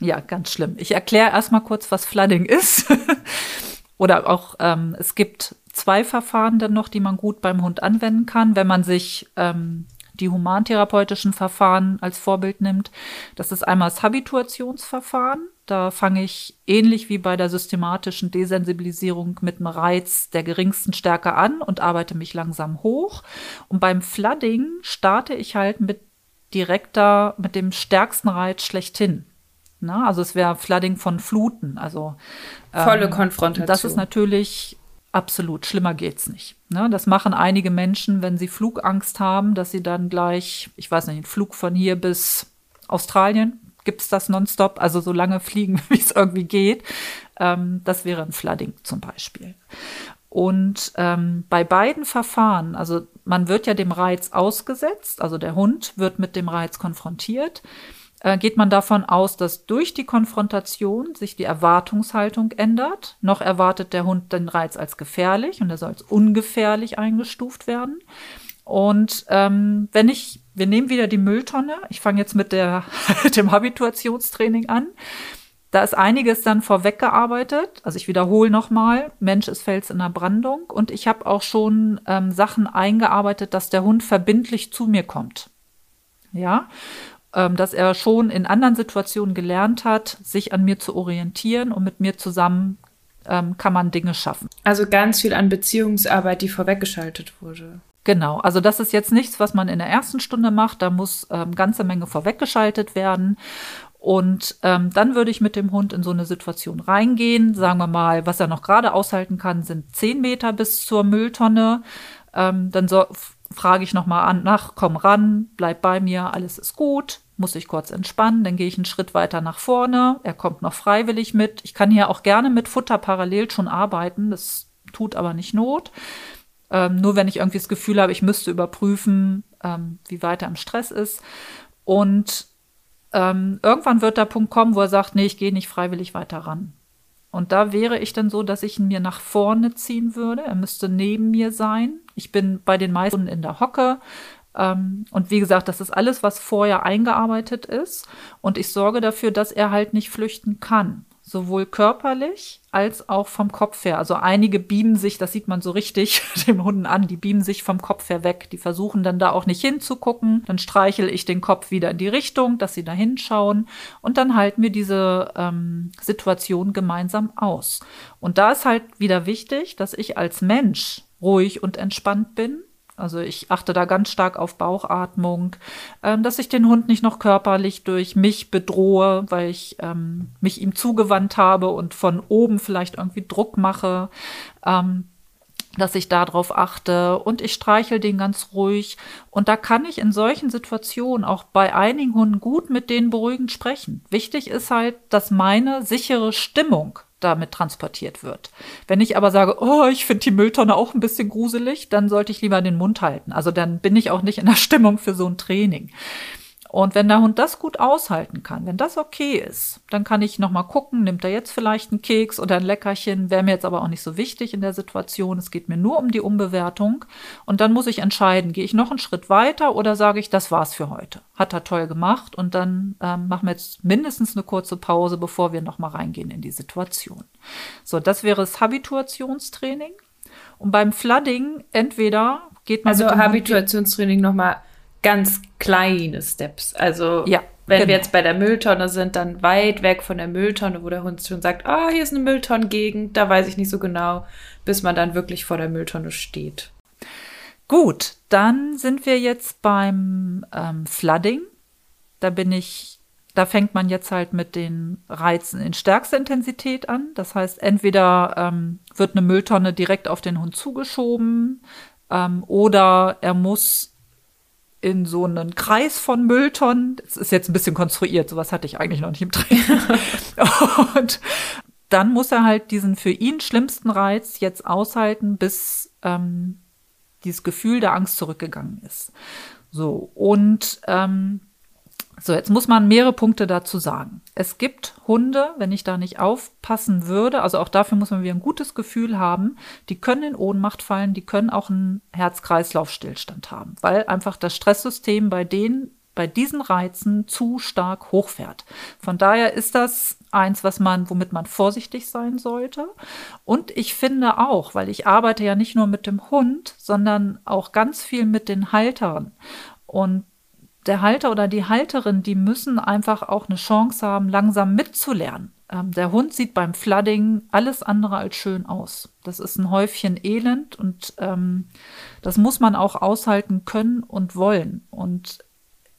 Ja, ganz schlimm. Ich erkläre erstmal kurz, was Flooding ist. Oder auch, ähm, es gibt zwei Verfahren dann noch, die man gut beim Hund anwenden kann, wenn man sich ähm, die humantherapeutischen Verfahren als Vorbild nimmt. Das ist einmal das Habituationsverfahren. Da fange ich ähnlich wie bei der systematischen Desensibilisierung mit einem Reiz der geringsten Stärke an und arbeite mich langsam hoch. Und beim Flooding starte ich halt mit direkter, mit dem stärksten Reiz schlechthin. Na, also es wäre Flooding von Fluten, also ähm, volle Konfrontation. Das ist natürlich absolut schlimmer geht's nicht. Ne? Das machen einige Menschen, wenn sie Flugangst haben, dass sie dann gleich, ich weiß nicht, einen Flug von hier bis Australien gibt's das nonstop, also so lange fliegen, wie es irgendwie geht. Ähm, das wäre ein Flooding zum Beispiel. Und ähm, bei beiden Verfahren, also man wird ja dem Reiz ausgesetzt, also der Hund wird mit dem Reiz konfrontiert äh, geht man davon aus, dass durch die Konfrontation sich die Erwartungshaltung ändert. Noch erwartet der Hund den Reiz als gefährlich und er soll als ungefährlich eingestuft werden. Und ähm, wenn ich, wir nehmen wieder die Mülltonne, ich fange jetzt mit, der, dem Habituationstraining an. Da ist einiges dann vorweggearbeitet. Also ich wiederhole nochmal, Mensch ist Fels in der Brandung. Und ich habe auch schon ähm, Sachen eingearbeitet, dass der Hund verbindlich zu mir kommt. Ja, dass er schon in anderen Situationen gelernt hat, sich an mir zu orientieren und mit mir zusammen ähm, kann man Dinge schaffen. Also ganz viel an Beziehungsarbeit, die vorweggeschaltet wurde. Genau, also das ist jetzt nichts, was man in der ersten Stunde macht. Da muss ähm, ganze Menge vorweggeschaltet werden. Und ähm, dann würde ich mit dem Hund in so eine Situation reingehen. Sagen wir mal, was er noch gerade aushalten kann, sind zehn Meter bis zur Mülltonne. Ähm, dann so, frage ich nochmal an, nach, komm ran, bleib bei mir, alles ist gut muss ich kurz entspannen, dann gehe ich einen Schritt weiter nach vorne. Er kommt noch freiwillig mit. Ich kann hier auch gerne mit Futter parallel schon arbeiten, das tut aber nicht Not. Ähm, nur wenn ich irgendwie das Gefühl habe, ich müsste überprüfen, ähm, wie weit er im Stress ist. Und ähm, irgendwann wird der Punkt kommen, wo er sagt, nee, ich gehe nicht freiwillig weiter ran. Und da wäre ich dann so, dass ich ihn mir nach vorne ziehen würde. Er müsste neben mir sein. Ich bin bei den meisten in der Hocke. Ähm, und wie gesagt, das ist alles, was vorher eingearbeitet ist. Und ich sorge dafür, dass er halt nicht flüchten kann, sowohl körperlich als auch vom Kopf her. Also einige beamen sich, das sieht man so richtig dem Hunden an, die beamen sich vom Kopf her weg. Die versuchen dann da auch nicht hinzugucken. Dann streichel ich den Kopf wieder in die Richtung, dass sie da hinschauen. Und dann halten wir diese ähm, Situation gemeinsam aus. Und da ist halt wieder wichtig, dass ich als Mensch ruhig und entspannt bin also ich achte da ganz stark auf Bauchatmung, ähm, dass ich den Hund nicht noch körperlich durch mich bedrohe, weil ich ähm, mich ihm zugewandt habe und von oben vielleicht irgendwie Druck mache. Ähm, dass ich darauf achte und ich streichel den ganz ruhig. Und da kann ich in solchen Situationen auch bei einigen Hunden gut mit denen beruhigend sprechen. Wichtig ist halt, dass meine sichere Stimmung damit transportiert wird. Wenn ich aber sage, oh, ich finde die Mülltonne auch ein bisschen gruselig, dann sollte ich lieber den Mund halten. Also dann bin ich auch nicht in der Stimmung für so ein Training. Und wenn der Hund das gut aushalten kann, wenn das okay ist, dann kann ich nochmal gucken, nimmt er jetzt vielleicht einen Keks oder ein Leckerchen, wäre mir jetzt aber auch nicht so wichtig in der Situation. Es geht mir nur um die Umbewertung. Und dann muss ich entscheiden, gehe ich noch einen Schritt weiter oder sage ich, das war's für heute. Hat er toll gemacht und dann ähm, machen wir jetzt mindestens eine kurze Pause, bevor wir nochmal reingehen in die Situation. So, das wäre das Habituationstraining. Und beim Flooding entweder geht man. Also Habituationstraining nochmal ganz kleine Steps. Also ja, wenn genau. wir jetzt bei der Mülltonne sind, dann weit weg von der Mülltonne, wo der Hund schon sagt, ah, hier ist eine Mülltonnengegend, da weiß ich nicht so genau, bis man dann wirklich vor der Mülltonne steht. Gut, dann sind wir jetzt beim ähm, Flooding. Da bin ich, da fängt man jetzt halt mit den Reizen in stärkster Intensität an. Das heißt, entweder ähm, wird eine Mülltonne direkt auf den Hund zugeschoben ähm, oder er muss in so einen Kreis von Mülltonnen. Das ist jetzt ein bisschen konstruiert, sowas hatte ich eigentlich noch nicht im Training. und dann muss er halt diesen für ihn schlimmsten Reiz jetzt aushalten, bis ähm, dieses Gefühl der Angst zurückgegangen ist. So, und ähm, so, jetzt muss man mehrere Punkte dazu sagen. Es gibt Hunde, wenn ich da nicht aufpassen würde, also auch dafür muss man wieder ein gutes Gefühl haben, die können in Ohnmacht fallen, die können auch einen Herz-Kreislauf-Stillstand haben, weil einfach das Stresssystem bei denen, bei diesen Reizen zu stark hochfährt. Von daher ist das eins, was man, womit man vorsichtig sein sollte. Und ich finde auch, weil ich arbeite ja nicht nur mit dem Hund, sondern auch ganz viel mit den Haltern. Und der Halter oder die Halterin, die müssen einfach auch eine Chance haben, langsam mitzulernen. Ähm, der Hund sieht beim Flooding alles andere als schön aus. Das ist ein Häufchen Elend und ähm, das muss man auch aushalten können und wollen. Und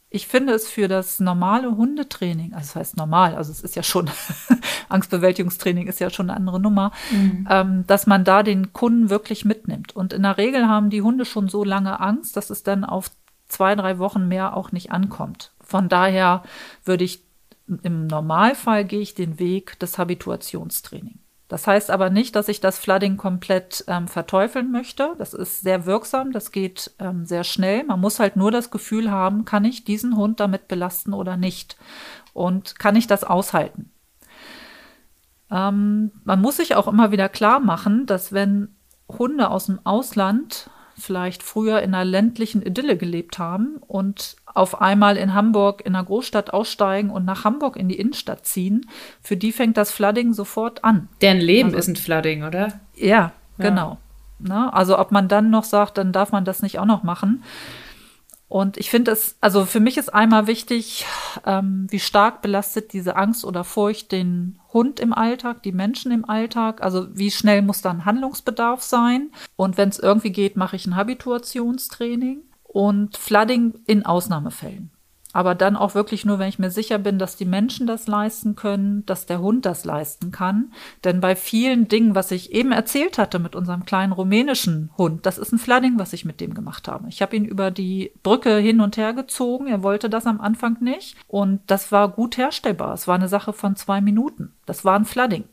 ich finde es für das normale Hundetraining, also das heißt normal, also es ist ja schon, Angstbewältigungstraining ist ja schon eine andere Nummer, mhm. ähm, dass man da den Kunden wirklich mitnimmt. Und in der Regel haben die Hunde schon so lange Angst, dass es dann auf zwei, drei Wochen mehr auch nicht ankommt. Von daher würde ich im Normalfall gehe ich den Weg des Habituationstraining. Das heißt aber nicht, dass ich das Flooding komplett ähm, verteufeln möchte. Das ist sehr wirksam, das geht ähm, sehr schnell. Man muss halt nur das Gefühl haben, kann ich diesen Hund damit belasten oder nicht? Und kann ich das aushalten? Ähm, man muss sich auch immer wieder klar machen, dass wenn Hunde aus dem Ausland vielleicht früher in einer ländlichen Idylle gelebt haben und auf einmal in Hamburg in einer Großstadt aussteigen und nach Hamburg in die Innenstadt ziehen, für die fängt das Flooding sofort an. Deren Leben also, ist ein Flooding, oder? Ja, ja. genau. Na, ne? also ob man dann noch sagt, dann darf man das nicht auch noch machen. Und ich finde es, also für mich ist einmal wichtig, ähm, wie stark belastet diese Angst oder Furcht den Hund im Alltag, die Menschen im Alltag. Also wie schnell muss dann Handlungsbedarf sein? Und wenn es irgendwie geht, mache ich ein Habituationstraining und Flooding in Ausnahmefällen aber dann auch wirklich nur, wenn ich mir sicher bin, dass die Menschen das leisten können, dass der Hund das leisten kann. Denn bei vielen Dingen, was ich eben erzählt hatte mit unserem kleinen rumänischen Hund, das ist ein Flooding, was ich mit dem gemacht habe. Ich habe ihn über die Brücke hin und her gezogen. Er wollte das am Anfang nicht. Und das war gut herstellbar. Es war eine Sache von zwei Minuten. Das war ein Flooding.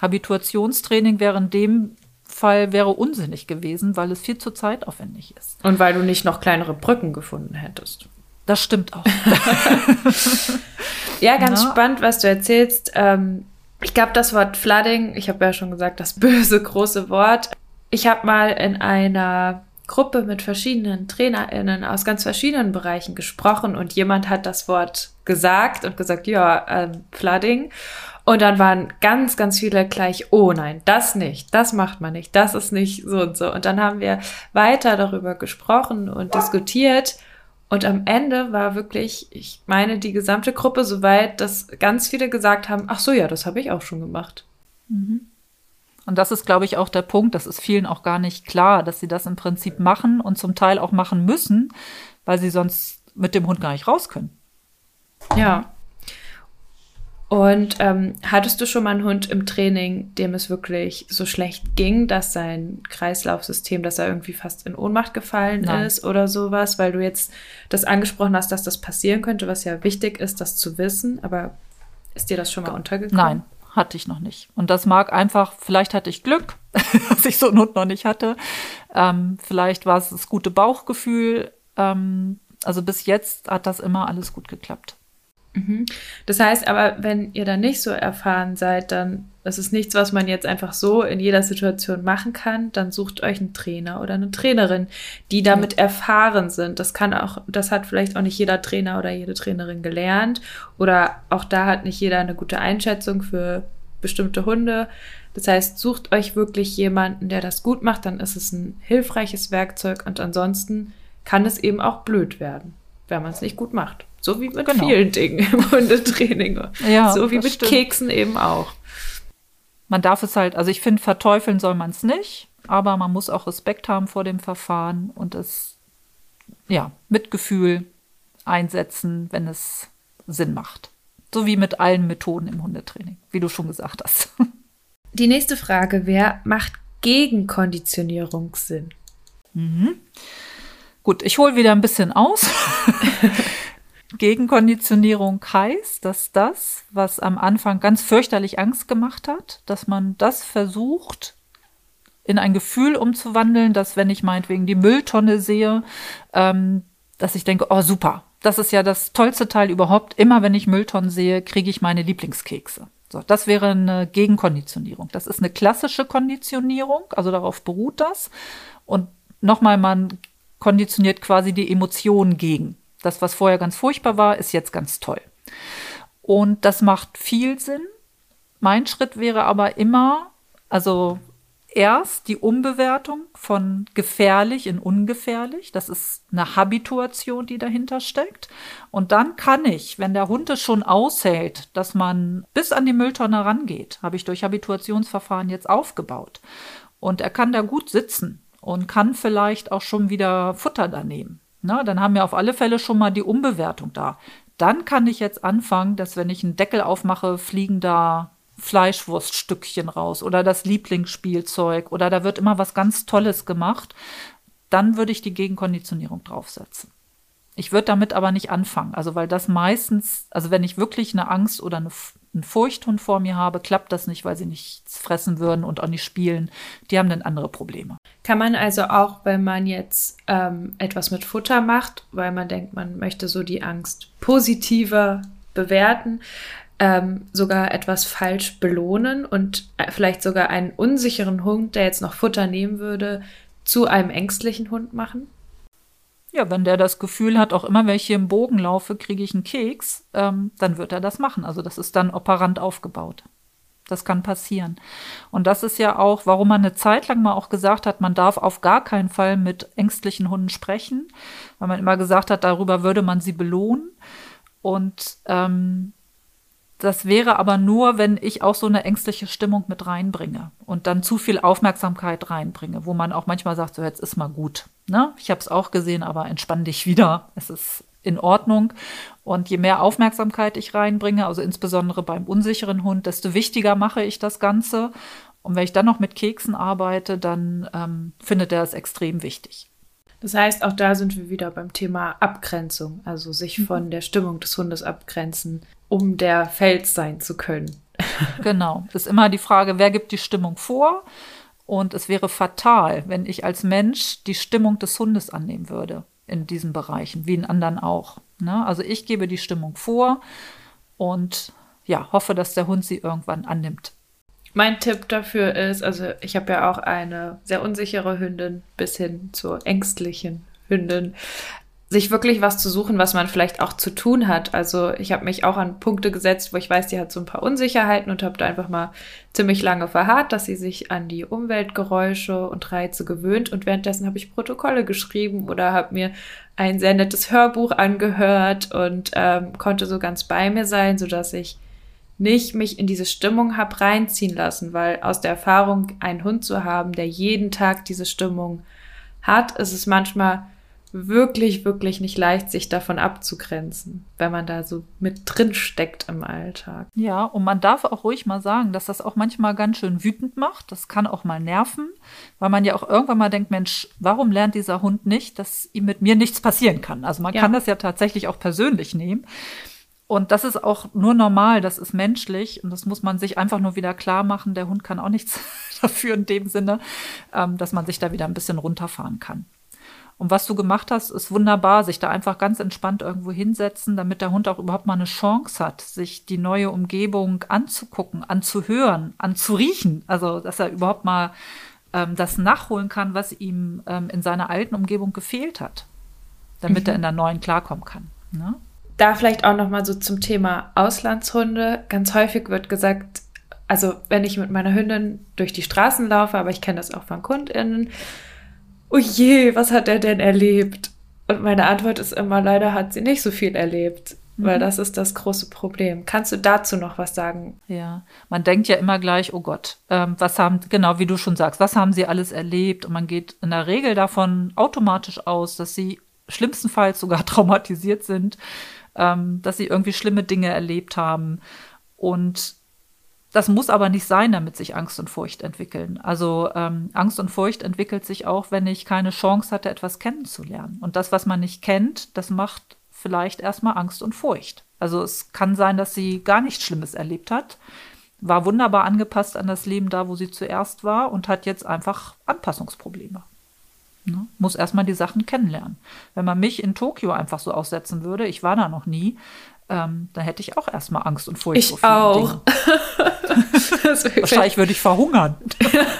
Habituationstraining wäre in dem Fall wäre unsinnig gewesen, weil es viel zu zeitaufwendig ist. Und weil du nicht noch kleinere Brücken gefunden hättest. Das stimmt auch. ja, ganz Na? spannend, was du erzählst. Ähm, ich glaube, das Wort Flooding, ich habe ja schon gesagt, das böse große Wort. Ich habe mal in einer Gruppe mit verschiedenen TrainerInnen aus ganz verschiedenen Bereichen gesprochen und jemand hat das Wort gesagt und gesagt, ja, ähm, Flooding. Und dann waren ganz, ganz viele gleich, oh nein, das nicht, das macht man nicht, das ist nicht so und so. Und dann haben wir weiter darüber gesprochen und diskutiert. Und am Ende war wirklich, ich meine, die gesamte Gruppe so weit, dass ganz viele gesagt haben, ach so, ja, das habe ich auch schon gemacht. Mhm. Und das ist, glaube ich, auch der Punkt, das ist vielen auch gar nicht klar, dass sie das im Prinzip machen und zum Teil auch machen müssen, weil sie sonst mit dem Hund gar nicht raus können. Ja. Und ähm, hattest du schon mal einen Hund im Training, dem es wirklich so schlecht ging, dass sein Kreislaufsystem, dass er irgendwie fast in Ohnmacht gefallen Nein. ist oder sowas, weil du jetzt das angesprochen hast, dass das passieren könnte, was ja wichtig ist, das zu wissen. Aber ist dir das schon mal untergekommen? Nein, hatte ich noch nicht. Und das mag einfach, vielleicht hatte ich Glück, dass ich so einen Hund noch nicht hatte. Ähm, vielleicht war es das gute Bauchgefühl. Ähm, also bis jetzt hat das immer alles gut geklappt. Mhm. Das heißt aber, wenn ihr da nicht so erfahren seid, dann ist es nichts, was man jetzt einfach so in jeder Situation machen kann. Dann sucht euch einen Trainer oder eine Trainerin, die damit erfahren sind. Das kann auch, das hat vielleicht auch nicht jeder Trainer oder jede Trainerin gelernt. Oder auch da hat nicht jeder eine gute Einschätzung für bestimmte Hunde. Das heißt, sucht euch wirklich jemanden, der das gut macht, dann ist es ein hilfreiches Werkzeug und ansonsten kann es eben auch blöd werden, wenn man es nicht gut macht. So wie mit genau. vielen Dingen im Hundetraining. Ja, so wie mit stimmt. Keksen eben auch. Man darf es halt, also ich finde, verteufeln soll man es nicht, aber man muss auch Respekt haben vor dem Verfahren und es, ja, Mitgefühl einsetzen, wenn es Sinn macht. So wie mit allen Methoden im Hundetraining, wie du schon gesagt hast. Die nächste Frage wäre, macht Gegenkonditionierung Sinn? Mhm. Gut, ich hole wieder ein bisschen aus. Gegenkonditionierung heißt, dass das, was am Anfang ganz fürchterlich Angst gemacht hat, dass man das versucht, in ein Gefühl umzuwandeln, dass wenn ich meinetwegen die Mülltonne sehe, ähm, dass ich denke, oh super, das ist ja das tollste Teil überhaupt. Immer wenn ich Mülltonnen sehe, kriege ich meine Lieblingskekse. So, das wäre eine Gegenkonditionierung. Das ist eine klassische Konditionierung, also darauf beruht das. Und nochmal, man konditioniert quasi die Emotionen gegen. Das, was vorher ganz furchtbar war, ist jetzt ganz toll. Und das macht viel Sinn. Mein Schritt wäre aber immer, also erst die Umbewertung von gefährlich in ungefährlich. Das ist eine Habituation, die dahinter steckt. Und dann kann ich, wenn der Hund es schon aushält, dass man bis an die Mülltonne rangeht, habe ich durch Habituationsverfahren jetzt aufgebaut. Und er kann da gut sitzen und kann vielleicht auch schon wieder Futter da nehmen. Na, dann haben wir auf alle Fälle schon mal die Umbewertung da. Dann kann ich jetzt anfangen, dass wenn ich einen Deckel aufmache, fliegen da Fleischwurststückchen raus oder das Lieblingsspielzeug oder da wird immer was ganz Tolles gemacht. Dann würde ich die Gegenkonditionierung draufsetzen. Ich würde damit aber nicht anfangen, also weil das meistens, also wenn ich wirklich eine Angst oder eine, einen Furchthund vor mir habe, klappt das nicht, weil sie nichts fressen würden und auch nicht spielen. Die haben dann andere Probleme. Kann man also auch, wenn man jetzt ähm, etwas mit Futter macht, weil man denkt, man möchte so die Angst positiver bewerten, ähm, sogar etwas falsch belohnen und äh, vielleicht sogar einen unsicheren Hund, der jetzt noch Futter nehmen würde, zu einem ängstlichen Hund machen? Ja, wenn der das Gefühl hat, auch immer wenn ich hier im Bogen laufe, kriege ich einen Keks, ähm, dann wird er das machen. Also das ist dann operant aufgebaut. Das kann passieren. Und das ist ja auch, warum man eine Zeit lang mal auch gesagt hat, man darf auf gar keinen Fall mit ängstlichen Hunden sprechen, weil man immer gesagt hat, darüber würde man sie belohnen. Und ähm, das wäre aber nur, wenn ich auch so eine ängstliche Stimmung mit reinbringe und dann zu viel Aufmerksamkeit reinbringe, wo man auch manchmal sagt, so jetzt ist mal gut. Ne? Ich habe es auch gesehen, aber entspann dich wieder. Es ist in Ordnung. Und je mehr Aufmerksamkeit ich reinbringe, also insbesondere beim unsicheren Hund, desto wichtiger mache ich das Ganze. Und wenn ich dann noch mit Keksen arbeite, dann ähm, findet er es extrem wichtig. Das heißt, auch da sind wir wieder beim Thema Abgrenzung, also sich mhm. von der Stimmung des Hundes abgrenzen um der Fels sein zu können. genau. Es ist immer die Frage, wer gibt die Stimmung vor? Und es wäre fatal, wenn ich als Mensch die Stimmung des Hundes annehmen würde in diesen Bereichen, wie in anderen auch. Ne? Also ich gebe die Stimmung vor und ja, hoffe, dass der Hund sie irgendwann annimmt. Mein Tipp dafür ist, also ich habe ja auch eine sehr unsichere Hündin bis hin zur ängstlichen Hündin sich wirklich was zu suchen, was man vielleicht auch zu tun hat. Also ich habe mich auch an Punkte gesetzt, wo ich weiß, die hat so ein paar Unsicherheiten und habe da einfach mal ziemlich lange verharrt, dass sie sich an die Umweltgeräusche und Reize gewöhnt. Und währenddessen habe ich Protokolle geschrieben oder habe mir ein sehr nettes Hörbuch angehört und ähm, konnte so ganz bei mir sein, so dass ich nicht mich in diese Stimmung habe reinziehen lassen, weil aus der Erfahrung, einen Hund zu haben, der jeden Tag diese Stimmung hat, ist es manchmal wirklich, wirklich nicht leicht, sich davon abzugrenzen, wenn man da so mit drin steckt im Alltag. Ja, und man darf auch ruhig mal sagen, dass das auch manchmal ganz schön wütend macht. Das kann auch mal nerven, weil man ja auch irgendwann mal denkt, Mensch, warum lernt dieser Hund nicht, dass ihm mit mir nichts passieren kann? Also man ja. kann das ja tatsächlich auch persönlich nehmen. Und das ist auch nur normal, das ist menschlich und das muss man sich einfach nur wieder klar machen. Der Hund kann auch nichts dafür in dem Sinne, ähm, dass man sich da wieder ein bisschen runterfahren kann. Und was du gemacht hast, ist wunderbar, sich da einfach ganz entspannt irgendwo hinsetzen, damit der Hund auch überhaupt mal eine Chance hat, sich die neue Umgebung anzugucken, anzuhören, anzuriechen. Also, dass er überhaupt mal ähm, das nachholen kann, was ihm ähm, in seiner alten Umgebung gefehlt hat, damit mhm. er in der neuen klarkommen kann. Ne? Da vielleicht auch noch mal so zum Thema Auslandshunde. Ganz häufig wird gesagt, also wenn ich mit meiner Hündin durch die Straßen laufe, aber ich kenne das auch von KundInnen, oh je, was hat er denn erlebt? Und meine Antwort ist immer, leider hat sie nicht so viel erlebt. Weil mhm. das ist das große Problem. Kannst du dazu noch was sagen? Ja, man denkt ja immer gleich, oh Gott, ähm, was haben, genau wie du schon sagst, was haben sie alles erlebt? Und man geht in der Regel davon automatisch aus, dass sie schlimmstenfalls sogar traumatisiert sind, ähm, dass sie irgendwie schlimme Dinge erlebt haben. Und das muss aber nicht sein, damit sich Angst und Furcht entwickeln. Also ähm, Angst und Furcht entwickelt sich auch, wenn ich keine Chance hatte, etwas kennenzulernen. Und das, was man nicht kennt, das macht vielleicht erstmal Angst und Furcht. Also es kann sein, dass sie gar nichts Schlimmes erlebt hat, war wunderbar angepasst an das Leben da, wo sie zuerst war und hat jetzt einfach Anpassungsprobleme. Ne? Muss erstmal die Sachen kennenlernen. Wenn man mich in Tokio einfach so aussetzen würde, ich war da noch nie, ähm, da hätte ich auch erstmal Angst und Furcht. Ich auch. Wahrscheinlich würde ich verhungern.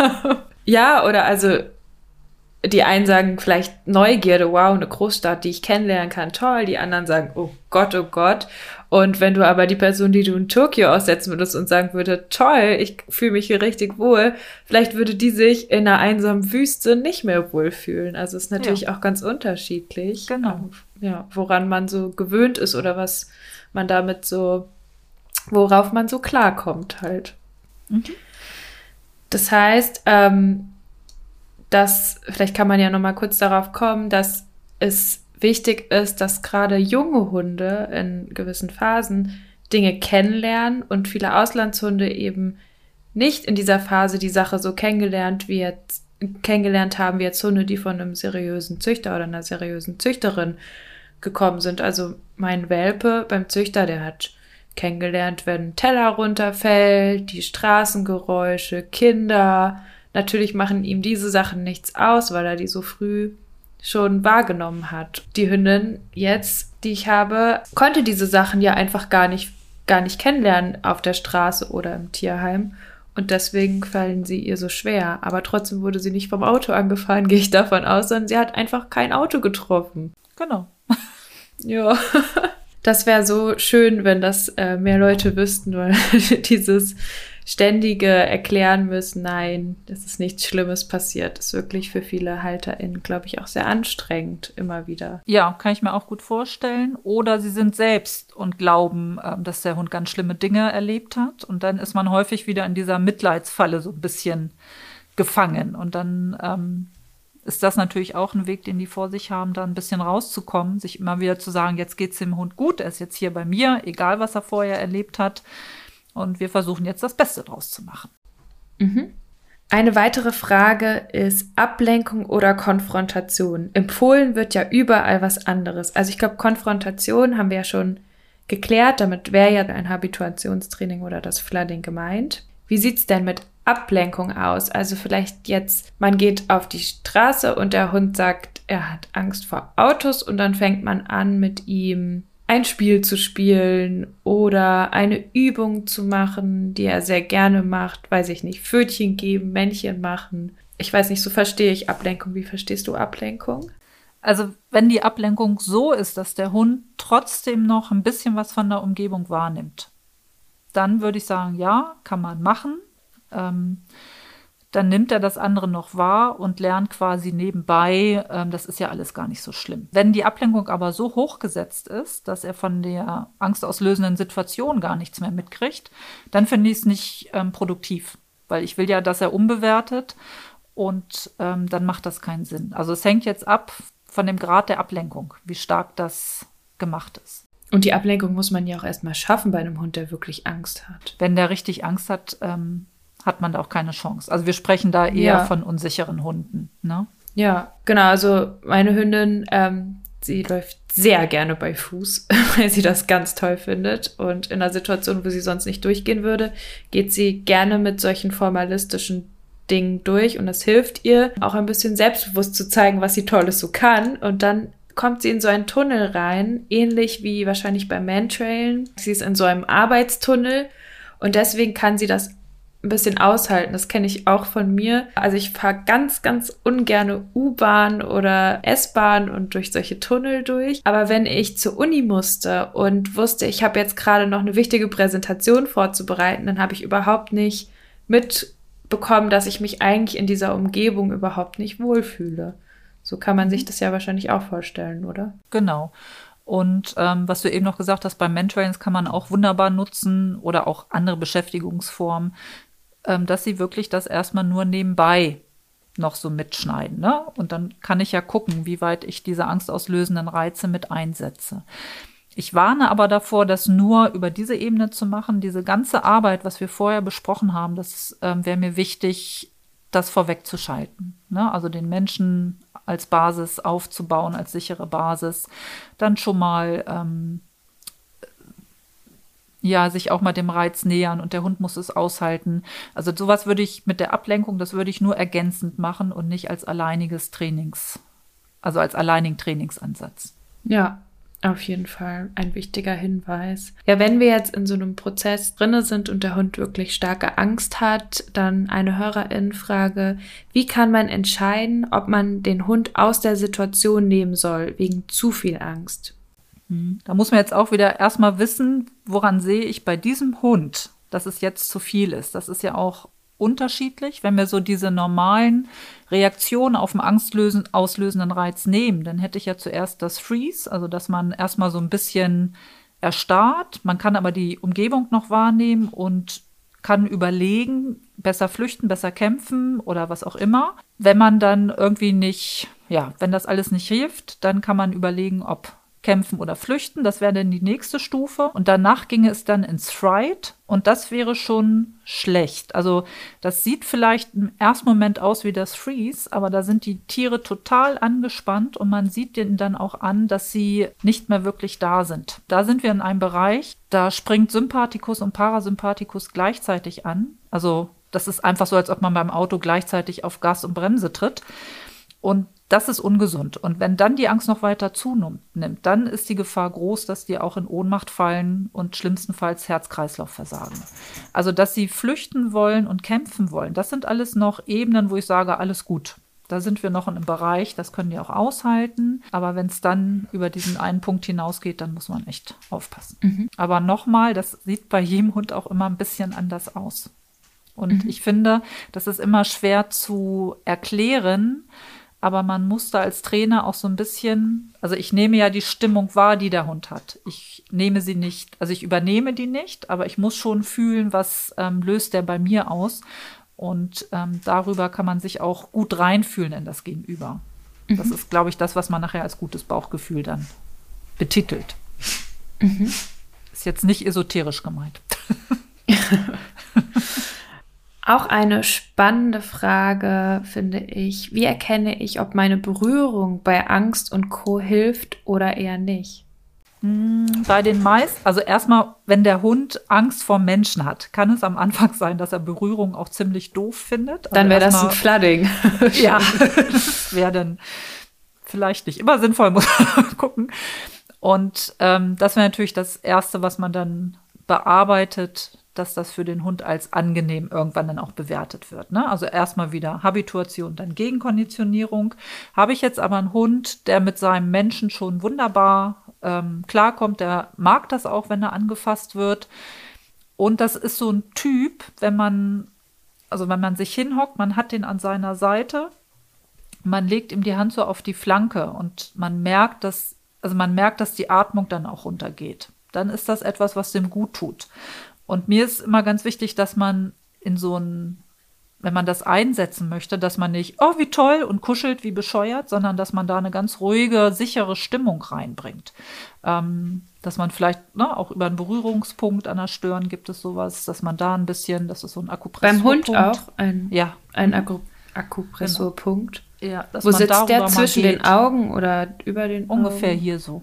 ja, oder also die einen sagen vielleicht Neugierde, wow, eine Großstadt, die ich kennenlernen kann, toll. Die anderen sagen, oh Gott, oh Gott. Und wenn du aber die Person, die du in Tokio aussetzen würdest und sagen würde, toll, ich fühle mich hier richtig wohl, vielleicht würde die sich in einer einsamen Wüste nicht mehr wohlfühlen. Also ist natürlich ja. auch ganz unterschiedlich. Genau. Ja, woran man so gewöhnt ist oder was man damit so, worauf man so klarkommt halt. Mhm. Das heißt, ähm, dass, vielleicht kann man ja noch mal kurz darauf kommen, dass es wichtig ist, dass gerade junge Hunde in gewissen Phasen Dinge kennenlernen und viele Auslandshunde eben nicht in dieser Phase die Sache so kennengelernt wie jetzt kennengelernt haben wie jetzt Hunde, die von einem seriösen Züchter oder einer seriösen Züchterin gekommen sind. Also mein Welpe beim Züchter, der hat kennengelernt, wenn ein Teller runterfällt, die Straßengeräusche, Kinder. Natürlich machen ihm diese Sachen nichts aus, weil er die so früh schon wahrgenommen hat. Die Hündin jetzt, die ich habe, konnte diese Sachen ja einfach gar nicht, gar nicht kennenlernen auf der Straße oder im Tierheim. Und deswegen fallen sie ihr so schwer. Aber trotzdem wurde sie nicht vom Auto angefahren, gehe ich davon aus, sondern sie hat einfach kein Auto getroffen. Genau. Ja. Das wäre so schön, wenn das äh, mehr Leute wüssten, weil dieses ständige erklären müssen, nein, das ist nichts Schlimmes passiert, ist wirklich für viele HalterInnen, glaube ich, auch sehr anstrengend immer wieder. Ja, kann ich mir auch gut vorstellen. Oder sie sind selbst und glauben, äh, dass der Hund ganz schlimme Dinge erlebt hat. Und dann ist man häufig wieder in dieser Mitleidsfalle so ein bisschen gefangen. Und dann ähm, ist das natürlich auch ein Weg, den die vor sich haben, da ein bisschen rauszukommen, sich immer wieder zu sagen, jetzt geht's dem Hund gut, er ist jetzt hier bei mir, egal was er vorher erlebt hat. Und wir versuchen jetzt das Beste draus zu machen. Mhm. Eine weitere Frage ist Ablenkung oder Konfrontation. Empfohlen wird ja überall was anderes. Also ich glaube, Konfrontation haben wir ja schon geklärt. Damit wäre ja ein Habituationstraining oder das Flooding gemeint. Wie sieht's denn mit Ablenkung aus? Also vielleicht jetzt, man geht auf die Straße und der Hund sagt, er hat Angst vor Autos und dann fängt man an mit ihm ein Spiel zu spielen oder eine Übung zu machen, die er sehr gerne macht, weiß ich nicht, Pfötchen geben, Männchen machen. Ich weiß nicht, so verstehe ich Ablenkung. Wie verstehst du Ablenkung? Also wenn die Ablenkung so ist, dass der Hund trotzdem noch ein bisschen was von der Umgebung wahrnimmt, dann würde ich sagen, ja, kann man machen. Ähm, dann nimmt er das andere noch wahr und lernt quasi nebenbei, ähm, das ist ja alles gar nicht so schlimm. Wenn die Ablenkung aber so hochgesetzt ist, dass er von der angstauslösenden Situation gar nichts mehr mitkriegt, dann finde ich es nicht ähm, produktiv, weil ich will ja, dass er unbewertet und ähm, dann macht das keinen Sinn. Also es hängt jetzt ab von dem Grad der Ablenkung, wie stark das gemacht ist. Und die Ablenkung muss man ja auch erstmal schaffen bei einem Hund, der wirklich Angst hat. Wenn der richtig Angst hat, ähm, hat man da auch keine Chance. Also wir sprechen da eher ja. von unsicheren Hunden. Ne? Ja, genau. Also meine Hündin, ähm, sie läuft sehr gerne bei Fuß, weil sie das ganz toll findet. Und in einer Situation, wo sie sonst nicht durchgehen würde, geht sie gerne mit solchen formalistischen Dingen durch und das hilft ihr auch ein bisschen selbstbewusst zu zeigen, was sie Tolles so kann. Und dann kommt sie in so einen Tunnel rein, ähnlich wie wahrscheinlich beim Mantrailen. Sie ist in so einem Arbeitstunnel und deswegen kann sie das ein bisschen aushalten. Das kenne ich auch von mir. Also ich fahre ganz, ganz ungerne U-Bahn oder S-Bahn und durch solche Tunnel durch. Aber wenn ich zur Uni musste und wusste, ich habe jetzt gerade noch eine wichtige Präsentation vorzubereiten, dann habe ich überhaupt nicht mitbekommen, dass ich mich eigentlich in dieser Umgebung überhaupt nicht wohlfühle. So kann man sich das ja wahrscheinlich auch vorstellen, oder? Genau. Und ähm, was du eben noch gesagt hast, beim Mentoring kann man auch wunderbar nutzen oder auch andere Beschäftigungsformen ähm, dass sie wirklich das erstmal nur nebenbei noch so mitschneiden. Ne? Und dann kann ich ja gucken, wie weit ich diese angstauslösenden Reize mit einsetze. Ich warne aber davor, das nur über diese Ebene zu machen. Diese ganze Arbeit, was wir vorher besprochen haben, das ähm, wäre mir wichtig, das vorwegzuschalten. Ne? Also den Menschen als Basis aufzubauen, als sichere Basis. Dann schon mal ähm, ja, sich auch mal dem Reiz nähern und der Hund muss es aushalten. Also sowas würde ich mit der Ablenkung, das würde ich nur ergänzend machen und nicht als alleiniges Trainings, also als alleinigen Trainingsansatz. Ja, auf jeden Fall ein wichtiger Hinweis. Ja, wenn wir jetzt in so einem Prozess drinne sind und der Hund wirklich starke Angst hat, dann eine Hörerin-Frage, wie kann man entscheiden, ob man den Hund aus der Situation nehmen soll, wegen zu viel Angst? Mhm. Da muss man jetzt auch wieder erstmal wissen, woran sehe ich bei diesem Hund, dass es jetzt zu viel ist. Das ist ja auch unterschiedlich. Wenn wir so diese normalen Reaktionen auf den angstauslösenden Reiz nehmen, dann hätte ich ja zuerst das Freeze, also dass man erstmal so ein bisschen erstarrt. Man kann aber die Umgebung noch wahrnehmen und kann überlegen, besser flüchten, besser kämpfen oder was auch immer. Wenn man dann irgendwie nicht, ja, wenn das alles nicht hilft, dann kann man überlegen, ob kämpfen oder flüchten. Das wäre dann die nächste Stufe. Und danach ginge es dann ins Fright. Und das wäre schon schlecht. Also das sieht vielleicht im ersten Moment aus wie das Freeze, aber da sind die Tiere total angespannt und man sieht denen dann auch an, dass sie nicht mehr wirklich da sind. Da sind wir in einem Bereich, da springt Sympathikus und Parasympathikus gleichzeitig an. Also das ist einfach so, als ob man beim Auto gleichzeitig auf Gas und Bremse tritt. Und das ist ungesund. Und wenn dann die Angst noch weiter zunimmt, dann ist die Gefahr groß, dass die auch in Ohnmacht fallen und schlimmstenfalls Herz-Kreislauf-Versagen. Also, dass sie flüchten wollen und kämpfen wollen, das sind alles noch Ebenen, wo ich sage, alles gut. Da sind wir noch in einem Bereich, das können die auch aushalten. Aber wenn es dann über diesen einen Punkt hinausgeht, dann muss man echt aufpassen. Mhm. Aber nochmal, das sieht bei jedem Hund auch immer ein bisschen anders aus. Und mhm. ich finde, das ist immer schwer zu erklären, aber man muss da als Trainer auch so ein bisschen, also ich nehme ja die Stimmung wahr, die der Hund hat. Ich nehme sie nicht, also ich übernehme die nicht, aber ich muss schon fühlen, was ähm, löst der bei mir aus. Und ähm, darüber kann man sich auch gut reinfühlen in das Gegenüber. Mhm. Das ist, glaube ich, das, was man nachher als gutes Bauchgefühl dann betitelt. Mhm. Ist jetzt nicht esoterisch gemeint. Auch eine spannende Frage finde ich. Wie erkenne ich, ob meine Berührung bei Angst und Co. hilft oder eher nicht? Hm, bei den meisten, also erstmal, wenn der Hund Angst vor Menschen hat, kann es am Anfang sein, dass er Berührung auch ziemlich doof findet. Also dann wäre das ein Flooding. ja, das wäre dann vielleicht nicht immer sinnvoll, muss man gucken. Und ähm, das wäre natürlich das Erste, was man dann bearbeitet, dass das für den Hund als angenehm irgendwann dann auch bewertet wird. Ne? Also erstmal wieder Habituation, dann Gegenkonditionierung. Habe ich jetzt aber einen Hund, der mit seinem Menschen schon wunderbar ähm, klarkommt, der mag das auch, wenn er angefasst wird. Und das ist so ein Typ, wenn man, also wenn man sich hinhockt, man hat den an seiner Seite, man legt ihm die Hand so auf die Flanke und man merkt, dass, also man merkt, dass die Atmung dann auch runtergeht. Dann ist das etwas, was dem gut tut. Und mir ist immer ganz wichtig, dass man in so ein, wenn man das einsetzen möchte, dass man nicht, oh, wie toll und kuschelt wie bescheuert, sondern dass man da eine ganz ruhige, sichere Stimmung reinbringt. Ähm, dass man vielleicht ne, auch über einen Berührungspunkt an der Stirn gibt es sowas, dass man da ein bisschen, das ist so ein Akupressurpunkt. Beim Hund auch ein, ja. ein Akku Akupressurpunkt. Genau. Ja, Wo sitzt der zwischen den Augen oder über den Ungefähr Augen? hier so.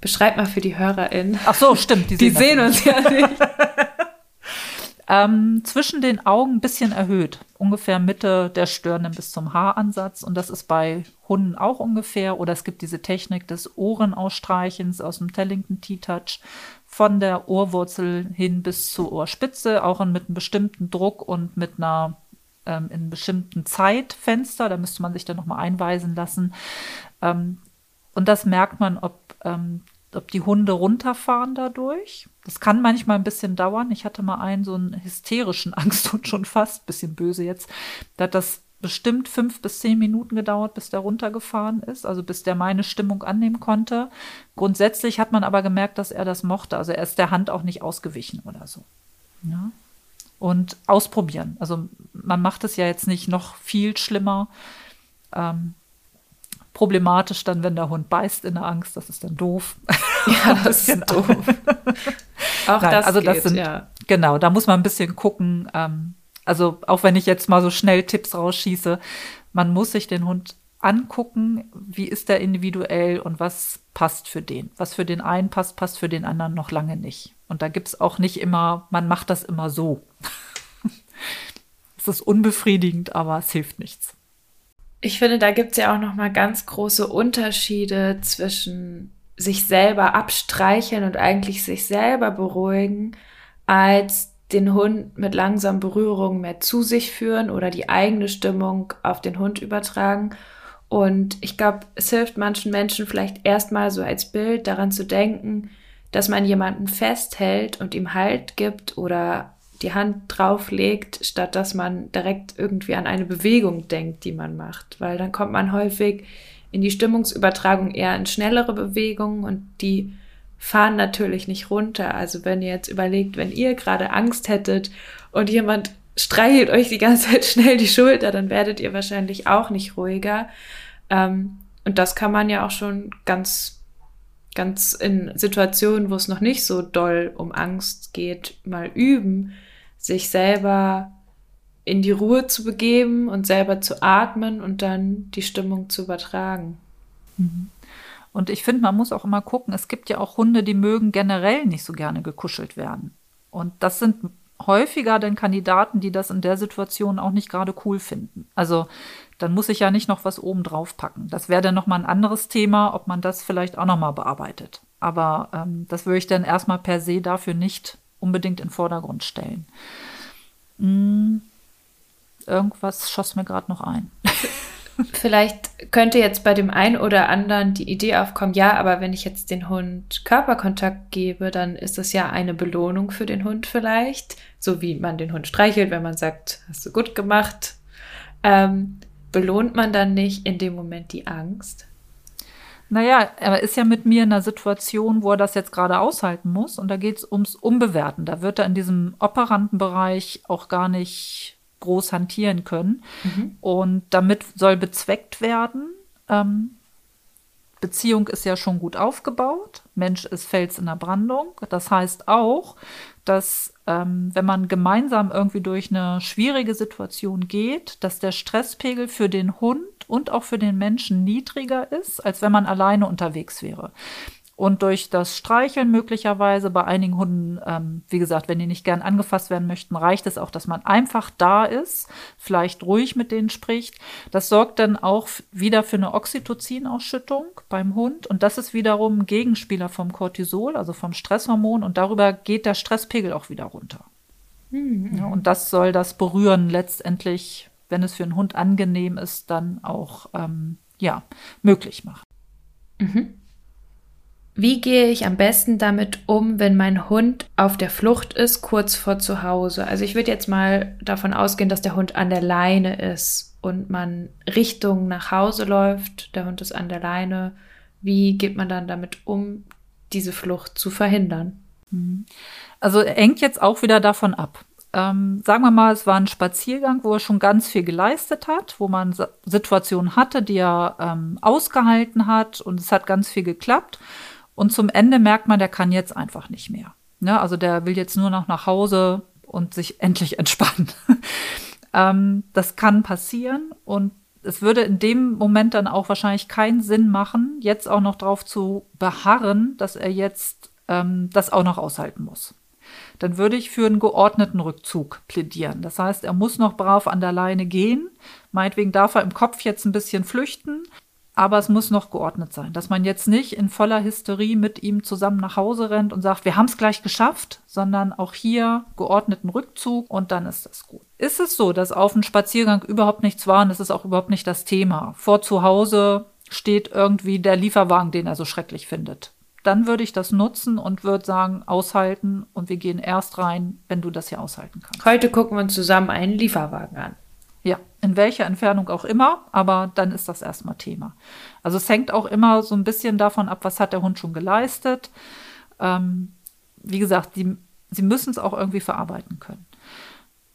Beschreib mal für die HörerInnen. Ach so, stimmt. Die, die sehen, uns ja nicht. ähm, zwischen den Augen ein bisschen erhöht. Ungefähr Mitte der Stirn bis zum Haaransatz. Und das ist bei Hunden auch ungefähr. Oder es gibt diese Technik des Ohrenausstreichens aus dem Tellington T-Touch von der Ohrwurzel hin bis zur Ohrspitze, auch mit einem bestimmten Druck und mit einer ähm, in einem bestimmten Zeitfenster. Da müsste man sich dann nochmal einweisen lassen. Ähm, und das merkt man, ob ähm, ob die Hunde runterfahren dadurch. Das kann manchmal ein bisschen dauern. Ich hatte mal einen so einen hysterischen Angsthund schon fast, bisschen böse jetzt. Da hat das bestimmt fünf bis zehn Minuten gedauert, bis der runtergefahren ist, also bis der meine Stimmung annehmen konnte. Grundsätzlich hat man aber gemerkt, dass er das mochte. Also er ist der Hand auch nicht ausgewichen oder so. Ja. Und ausprobieren. Also man macht es ja jetzt nicht noch viel schlimmer. Ähm, problematisch dann, wenn der Hund beißt in der Angst. Das ist dann doof. Ja, das ist doof. auch Nein, das also das geht, sind, ja. Genau, da muss man ein bisschen gucken. Ähm, also auch wenn ich jetzt mal so schnell Tipps rausschieße, man muss sich den Hund angucken, wie ist der individuell und was passt für den. Was für den einen passt, passt für den anderen noch lange nicht. Und da gibt es auch nicht immer, man macht das immer so. Es ist unbefriedigend, aber es hilft nichts. Ich finde, da gibt es ja auch noch mal ganz große Unterschiede zwischen sich selber abstreicheln und eigentlich sich selber beruhigen, als den Hund mit langsamen Berührungen mehr zu sich führen oder die eigene Stimmung auf den Hund übertragen. Und ich glaube, es hilft manchen Menschen vielleicht erstmal so als Bild daran zu denken, dass man jemanden festhält und ihm Halt gibt oder die Hand drauflegt, statt dass man direkt irgendwie an eine Bewegung denkt, die man macht. Weil dann kommt man häufig in die Stimmungsübertragung eher in schnellere Bewegungen und die fahren natürlich nicht runter. Also wenn ihr jetzt überlegt, wenn ihr gerade Angst hättet und jemand streichelt euch die ganze Zeit schnell die Schulter, dann werdet ihr wahrscheinlich auch nicht ruhiger. Ähm, und das kann man ja auch schon ganz ganz in Situationen, wo es noch nicht so doll um Angst geht, mal üben, sich selber in die Ruhe zu begeben und selber zu atmen und dann die Stimmung zu übertragen. Mhm. Und ich finde, man muss auch immer gucken, es gibt ja auch Hunde, die mögen generell nicht so gerne gekuschelt werden. Und das sind häufiger denn Kandidaten, die das in der Situation auch nicht gerade cool finden. Also dann muss ich ja nicht noch was oben drauf packen. Das wäre dann nochmal ein anderes Thema, ob man das vielleicht auch nochmal bearbeitet. Aber ähm, das würde ich dann erstmal per se dafür nicht unbedingt in den Vordergrund stellen. Hm, irgendwas schoss mir gerade noch ein. Vielleicht könnte jetzt bei dem einen oder anderen die Idee aufkommen, ja, aber wenn ich jetzt den Hund Körperkontakt gebe, dann ist das ja eine Belohnung für den Hund vielleicht, so wie man den Hund streichelt, wenn man sagt, hast du gut gemacht. Ähm, belohnt man dann nicht in dem Moment die Angst? Naja, er ist ja mit mir in einer Situation, wo er das jetzt gerade aushalten muss. Und da geht es ums Umbewerten. Da wird er in diesem operanten Bereich auch gar nicht groß hantieren können. Mhm. Und damit soll bezweckt werden, ähm, Beziehung ist ja schon gut aufgebaut. Mensch ist Fels in der Brandung. Das heißt auch, dass ähm, wenn man gemeinsam irgendwie durch eine schwierige Situation geht, dass der Stresspegel für den Hund und auch für den Menschen niedriger ist, als wenn man alleine unterwegs wäre. Und durch das Streicheln möglicherweise bei einigen Hunden, ähm, wie gesagt, wenn die nicht gern angefasst werden möchten, reicht es auch, dass man einfach da ist, vielleicht ruhig mit denen spricht. Das sorgt dann auch wieder für eine Oxytocin-Ausschüttung beim Hund. Und das ist wiederum ein Gegenspieler vom Cortisol, also vom Stresshormon. Und darüber geht der Stresspegel auch wieder runter. Mhm. Ja, und das soll das Berühren letztendlich, wenn es für einen Hund angenehm ist, dann auch ähm, ja, möglich machen. Mhm. Wie gehe ich am besten damit um, wenn mein Hund auf der Flucht ist, kurz vor zu Hause? Also ich würde jetzt mal davon ausgehen, dass der Hund an der Leine ist und man Richtung nach Hause läuft, der Hund ist an der Leine. Wie geht man dann damit um, diese Flucht zu verhindern? Mhm. Also hängt jetzt auch wieder davon ab. Ähm, sagen wir mal, es war ein Spaziergang, wo er schon ganz viel geleistet hat, wo man Situationen hatte, die er ähm, ausgehalten hat und es hat ganz viel geklappt. Und zum Ende merkt man, der kann jetzt einfach nicht mehr. Ne? Also der will jetzt nur noch nach Hause und sich endlich entspannen. ähm, das kann passieren und es würde in dem Moment dann auch wahrscheinlich keinen Sinn machen, jetzt auch noch darauf zu beharren, dass er jetzt ähm, das auch noch aushalten muss. Dann würde ich für einen geordneten Rückzug plädieren. Das heißt, er muss noch brav an der Leine gehen. Meinetwegen darf er im Kopf jetzt ein bisschen flüchten, aber es muss noch geordnet sein, dass man jetzt nicht in voller Hysterie mit ihm zusammen nach Hause rennt und sagt, wir haben es gleich geschafft, sondern auch hier geordneten Rückzug und dann ist das gut. Ist es so, dass auf dem Spaziergang überhaupt nichts war und das ist auch überhaupt nicht das Thema? Vor zu Hause steht irgendwie der Lieferwagen, den er so schrecklich findet. Dann würde ich das nutzen und würde sagen, aushalten und wir gehen erst rein, wenn du das hier aushalten kannst. Heute gucken wir uns zusammen einen Lieferwagen an. Ja, in welcher Entfernung auch immer, aber dann ist das erstmal Thema. Also es hängt auch immer so ein bisschen davon ab, was hat der Hund schon geleistet. Ähm, wie gesagt, die, sie müssen es auch irgendwie verarbeiten können.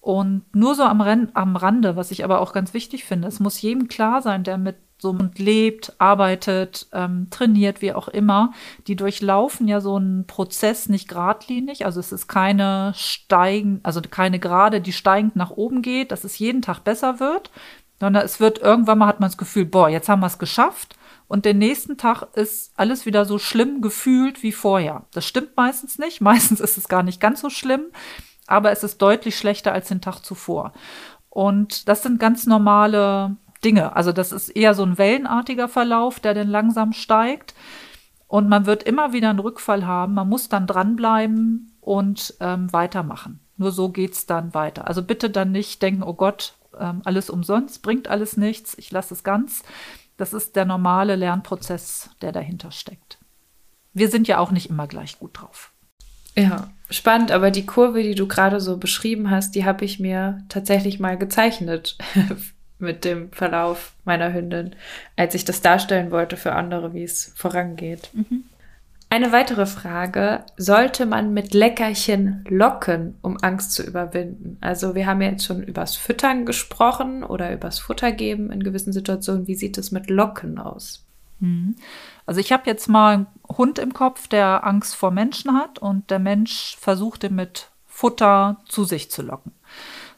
Und nur so am, Ren am Rande, was ich aber auch ganz wichtig finde, es muss jedem klar sein, der mit so und lebt, arbeitet, ähm, trainiert, wie auch immer, die durchlaufen ja so einen Prozess nicht geradlinig. Also es ist keine steigen, also keine Gerade, die steigend nach oben geht, dass es jeden Tag besser wird, sondern es wird irgendwann mal hat man das Gefühl, boah, jetzt haben wir es geschafft. Und den nächsten Tag ist alles wieder so schlimm gefühlt wie vorher. Das stimmt meistens nicht. Meistens ist es gar nicht ganz so schlimm, aber es ist deutlich schlechter als den Tag zuvor. Und das sind ganz normale Dinge. Also das ist eher so ein wellenartiger Verlauf, der dann langsam steigt. Und man wird immer wieder einen Rückfall haben. Man muss dann dranbleiben und ähm, weitermachen. Nur so geht es dann weiter. Also bitte dann nicht denken, oh Gott, ähm, alles umsonst, bringt alles nichts, ich lasse es ganz. Das ist der normale Lernprozess, der dahinter steckt. Wir sind ja auch nicht immer gleich gut drauf. Ja, spannend, aber die Kurve, die du gerade so beschrieben hast, die habe ich mir tatsächlich mal gezeichnet mit dem Verlauf meiner Hündin, als ich das darstellen wollte für andere, wie es vorangeht. Mhm. Eine weitere Frage, sollte man mit Leckerchen locken, um Angst zu überwinden? Also wir haben ja jetzt schon übers Füttern gesprochen oder übers Futter geben in gewissen Situationen. Wie sieht es mit Locken aus? Mhm. Also ich habe jetzt mal einen Hund im Kopf, der Angst vor Menschen hat und der Mensch versuchte mit Futter zu sich zu locken.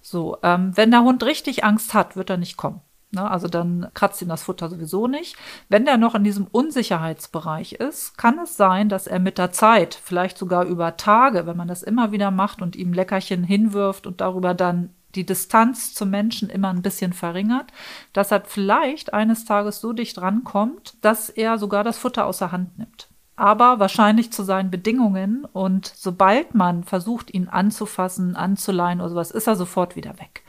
So, ähm, wenn der Hund richtig Angst hat, wird er nicht kommen. Ne? Also dann kratzt ihn das Futter sowieso nicht. Wenn der noch in diesem Unsicherheitsbereich ist, kann es sein, dass er mit der Zeit, vielleicht sogar über Tage, wenn man das immer wieder macht und ihm Leckerchen hinwirft und darüber dann die Distanz zum Menschen immer ein bisschen verringert, dass er vielleicht eines Tages so dicht rankommt, dass er sogar das Futter außer Hand nimmt aber wahrscheinlich zu seinen Bedingungen. Und sobald man versucht, ihn anzufassen, anzuleihen oder sowas, ist er sofort wieder weg.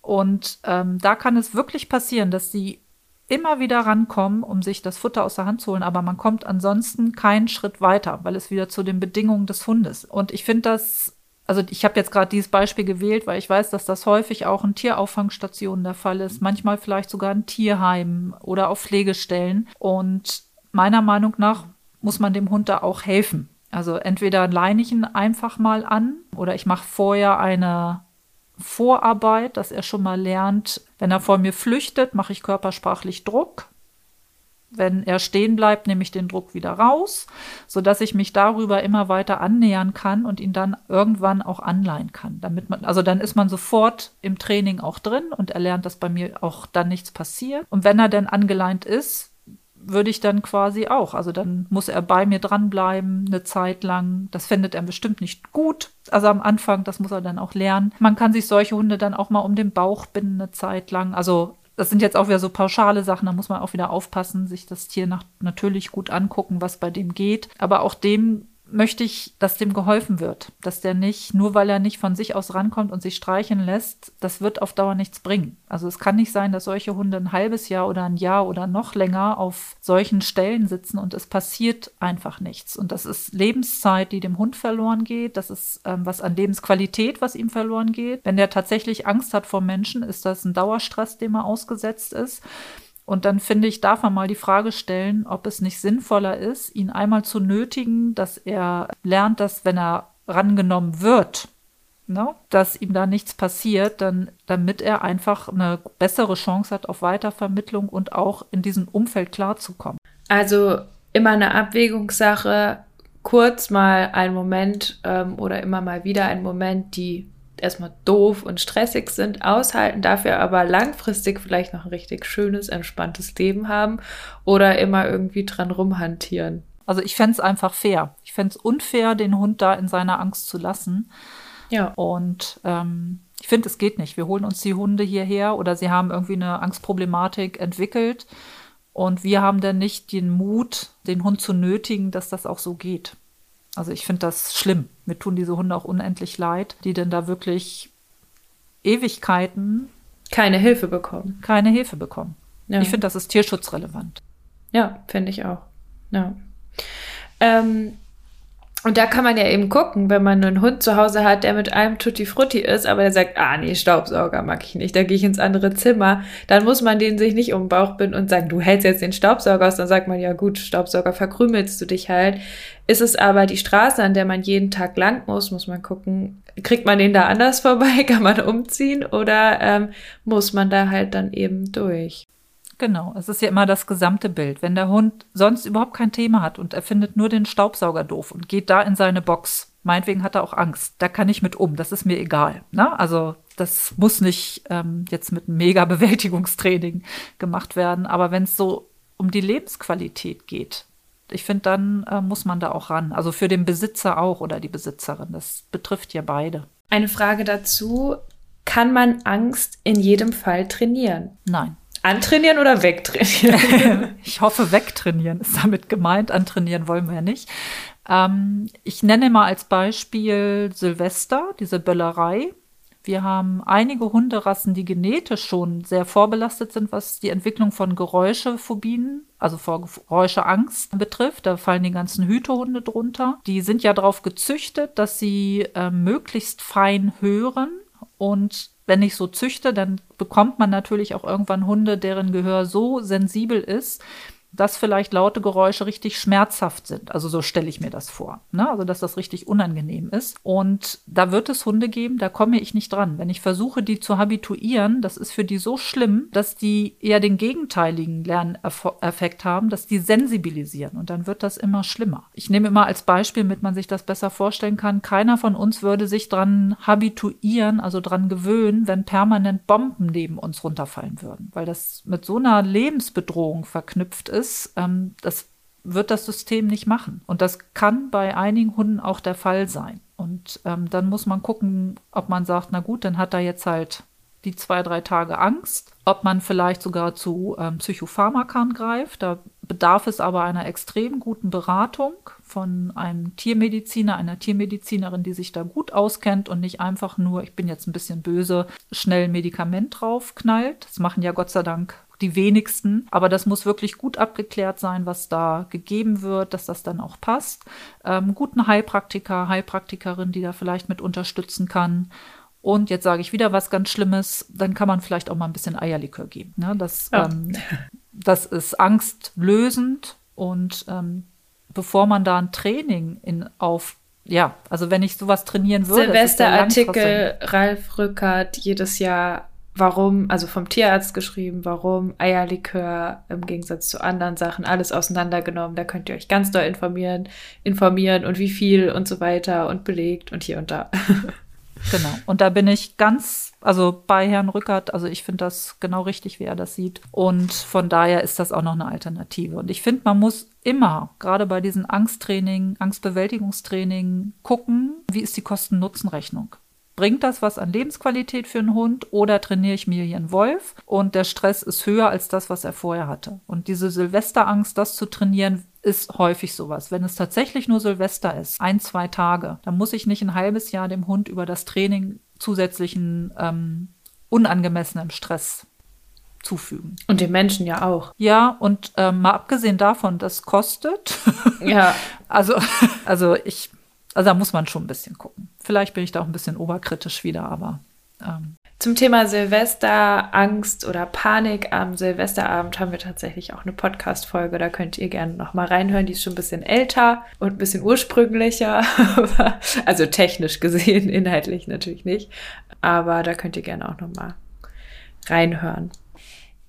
Und ähm, da kann es wirklich passieren, dass sie immer wieder rankommen, um sich das Futter aus der Hand zu holen, aber man kommt ansonsten keinen Schritt weiter, weil es wieder zu den Bedingungen des Hundes. Und ich finde das, also ich habe jetzt gerade dieses Beispiel gewählt, weil ich weiß, dass das häufig auch in Tierauffangstationen der Fall ist, manchmal vielleicht sogar in Tierheimen oder auf Pflegestellen. Und meiner Meinung nach muss man dem Hund da auch helfen. Also entweder leine ich ihn einfach mal an oder ich mache vorher eine Vorarbeit, dass er schon mal lernt, wenn er vor mir flüchtet, mache ich körpersprachlich Druck. Wenn er stehen bleibt, nehme ich den Druck wieder raus, sodass ich mich darüber immer weiter annähern kann und ihn dann irgendwann auch anleihen kann. Damit man, also dann ist man sofort im Training auch drin und er lernt, dass bei mir auch dann nichts passiert. Und wenn er dann angeleint ist, würde ich dann quasi auch. Also dann muss er bei mir dranbleiben, eine Zeit lang. Das findet er bestimmt nicht gut. Also am Anfang, das muss er dann auch lernen. Man kann sich solche Hunde dann auch mal um den Bauch binden eine Zeit lang. Also das sind jetzt auch wieder so pauschale Sachen, da muss man auch wieder aufpassen, sich das Tier nach, natürlich gut angucken, was bei dem geht. Aber auch dem möchte ich, dass dem geholfen wird. Dass der nicht, nur weil er nicht von sich aus rankommt und sich streichen lässt, das wird auf Dauer nichts bringen. Also es kann nicht sein, dass solche Hunde ein halbes Jahr oder ein Jahr oder noch länger auf solchen Stellen sitzen und es passiert einfach nichts. Und das ist Lebenszeit, die dem Hund verloren geht. Das ist ähm, was an Lebensqualität, was ihm verloren geht. Wenn der tatsächlich Angst hat vor Menschen, ist das ein Dauerstress, dem er ausgesetzt ist. Und dann finde ich, darf man mal die Frage stellen, ob es nicht sinnvoller ist, ihn einmal zu nötigen, dass er lernt, dass wenn er rangenommen wird, ne, dass ihm da nichts passiert, dann, damit er einfach eine bessere Chance hat auf Weitervermittlung und auch in diesem Umfeld klarzukommen. Also immer eine Abwägungssache, kurz mal einen Moment ähm, oder immer mal wieder einen Moment, die erstmal doof und stressig sind, aushalten, dafür aber langfristig vielleicht noch ein richtig schönes, entspanntes Leben haben oder immer irgendwie dran rumhantieren. Also ich fände es einfach fair. Ich fände es unfair, den Hund da in seiner Angst zu lassen. Ja. Und ähm, ich finde, es geht nicht. Wir holen uns die Hunde hierher oder sie haben irgendwie eine Angstproblematik entwickelt. Und wir haben dann nicht den Mut, den Hund zu nötigen, dass das auch so geht. Also ich finde das schlimm. Mir tun diese Hunde auch unendlich leid, die denn da wirklich Ewigkeiten keine Hilfe bekommen. Keine Hilfe bekommen. Ja. Ich finde, das ist tierschutzrelevant. Ja, finde ich auch. Ja. Ähm, und da kann man ja eben gucken, wenn man einen Hund zu Hause hat, der mit einem Tutti Frutti ist, aber der sagt, ah nee, Staubsauger mag ich nicht, da gehe ich ins andere Zimmer, dann muss man den sich nicht um den Bauch binden und sagen, du hältst jetzt den Staubsauger aus, dann sagt man, ja gut, Staubsauger verkrümelst du dich halt. Ist es aber die Straße, an der man jeden Tag lang muss, muss man gucken, kriegt man den da anders vorbei, kann man umziehen oder ähm, muss man da halt dann eben durch? Genau, es ist ja immer das gesamte Bild. Wenn der Hund sonst überhaupt kein Thema hat und er findet nur den Staubsauger doof und geht da in seine Box, meinetwegen hat er auch Angst, da kann ich mit um, das ist mir egal. Ne? Also das muss nicht ähm, jetzt mit einem Mega-Bewältigungstraining gemacht werden, aber wenn es so um die Lebensqualität geht, ich finde, dann äh, muss man da auch ran. Also für den Besitzer auch oder die Besitzerin. Das betrifft ja beide. Eine Frage dazu. Kann man Angst in jedem Fall trainieren? Nein. Antrainieren oder wegtrainieren? ich hoffe, wegtrainieren ist damit gemeint. Antrainieren wollen wir ja nicht. Ähm, ich nenne mal als Beispiel Silvester, diese Böllerei. Wir haben einige Hunderassen, die genetisch schon sehr vorbelastet sind, was die Entwicklung von Geräuschephobien, also vor Geräuscheangst betrifft. Da fallen die ganzen Hütehunde drunter. Die sind ja darauf gezüchtet, dass sie äh, möglichst fein hören und wenn ich so züchte, dann bekommt man natürlich auch irgendwann Hunde, deren Gehör so sensibel ist, dass vielleicht laute Geräusche richtig schmerzhaft sind. Also so stelle ich mir das vor. Ne? Also dass das richtig unangenehm ist. Und da wird es Hunde geben, da komme ich nicht dran. Wenn ich versuche, die zu habituieren, das ist für die so schlimm, dass die eher den gegenteiligen Lerneffekt haben, dass die sensibilisieren. Und dann wird das immer schlimmer. Ich nehme immer als Beispiel, damit man sich das besser vorstellen kann, keiner von uns würde sich dran habituieren, also dran gewöhnen, wenn permanent Bomben neben uns runterfallen würden. Weil das mit so einer Lebensbedrohung verknüpft ist ist, ähm, das wird das System nicht machen. Und das kann bei einigen Hunden auch der Fall sein. Und ähm, dann muss man gucken, ob man sagt, na gut, dann hat er jetzt halt die zwei, drei Tage Angst, ob man vielleicht sogar zu ähm, Psychopharmakern greift. Da bedarf es aber einer extrem guten Beratung von einem Tiermediziner, einer Tiermedizinerin, die sich da gut auskennt und nicht einfach nur, ich bin jetzt ein bisschen böse, schnell ein Medikament draufknallt. Das machen ja Gott sei Dank die wenigsten. Aber das muss wirklich gut abgeklärt sein, was da gegeben wird, dass das dann auch passt. Ähm, guten Heilpraktiker, Heilpraktikerin, die da vielleicht mit unterstützen kann. Und jetzt sage ich wieder was ganz Schlimmes, dann kann man vielleicht auch mal ein bisschen Eierlikör geben. Ne? Das, ja. ähm, das ist angstlösend und ähm, bevor man da ein Training in, auf ja, also wenn ich sowas trainieren würde. Silvesterartikel, Ralf Rückert, jedes Jahr warum, also vom Tierarzt geschrieben, warum Eierlikör im Gegensatz zu anderen Sachen alles auseinandergenommen. Da könnt ihr euch ganz doll informieren, informieren und wie viel und so weiter und belegt und hier und da. Genau. Und da bin ich ganz, also bei Herrn Rückert, also ich finde das genau richtig, wie er das sieht. Und von daher ist das auch noch eine Alternative. Und ich finde, man muss immer, gerade bei diesen Angsttraining, Angstbewältigungstraining, gucken, wie ist die Kosten-Nutzen-Rechnung. Bringt das was an Lebensqualität für einen Hund oder trainiere ich mir hier einen Wolf und der Stress ist höher als das, was er vorher hatte? Und diese Silvesterangst, das zu trainieren, ist häufig sowas. Wenn es tatsächlich nur Silvester ist, ein, zwei Tage, dann muss ich nicht ein halbes Jahr dem Hund über das Training zusätzlichen ähm, unangemessenen Stress zufügen. Und den Menschen ja auch. Ja, und ähm, mal abgesehen davon, das kostet. Ja. also, also ich, also da muss man schon ein bisschen gucken. Vielleicht bin ich da auch ein bisschen oberkritisch wieder, aber. Ähm. Zum Thema Silvester, Angst oder Panik am Silvesterabend haben wir tatsächlich auch eine Podcast-Folge. Da könnt ihr gerne noch mal reinhören. Die ist schon ein bisschen älter und ein bisschen ursprünglicher. also technisch gesehen, inhaltlich natürlich nicht. Aber da könnt ihr gerne auch noch mal reinhören.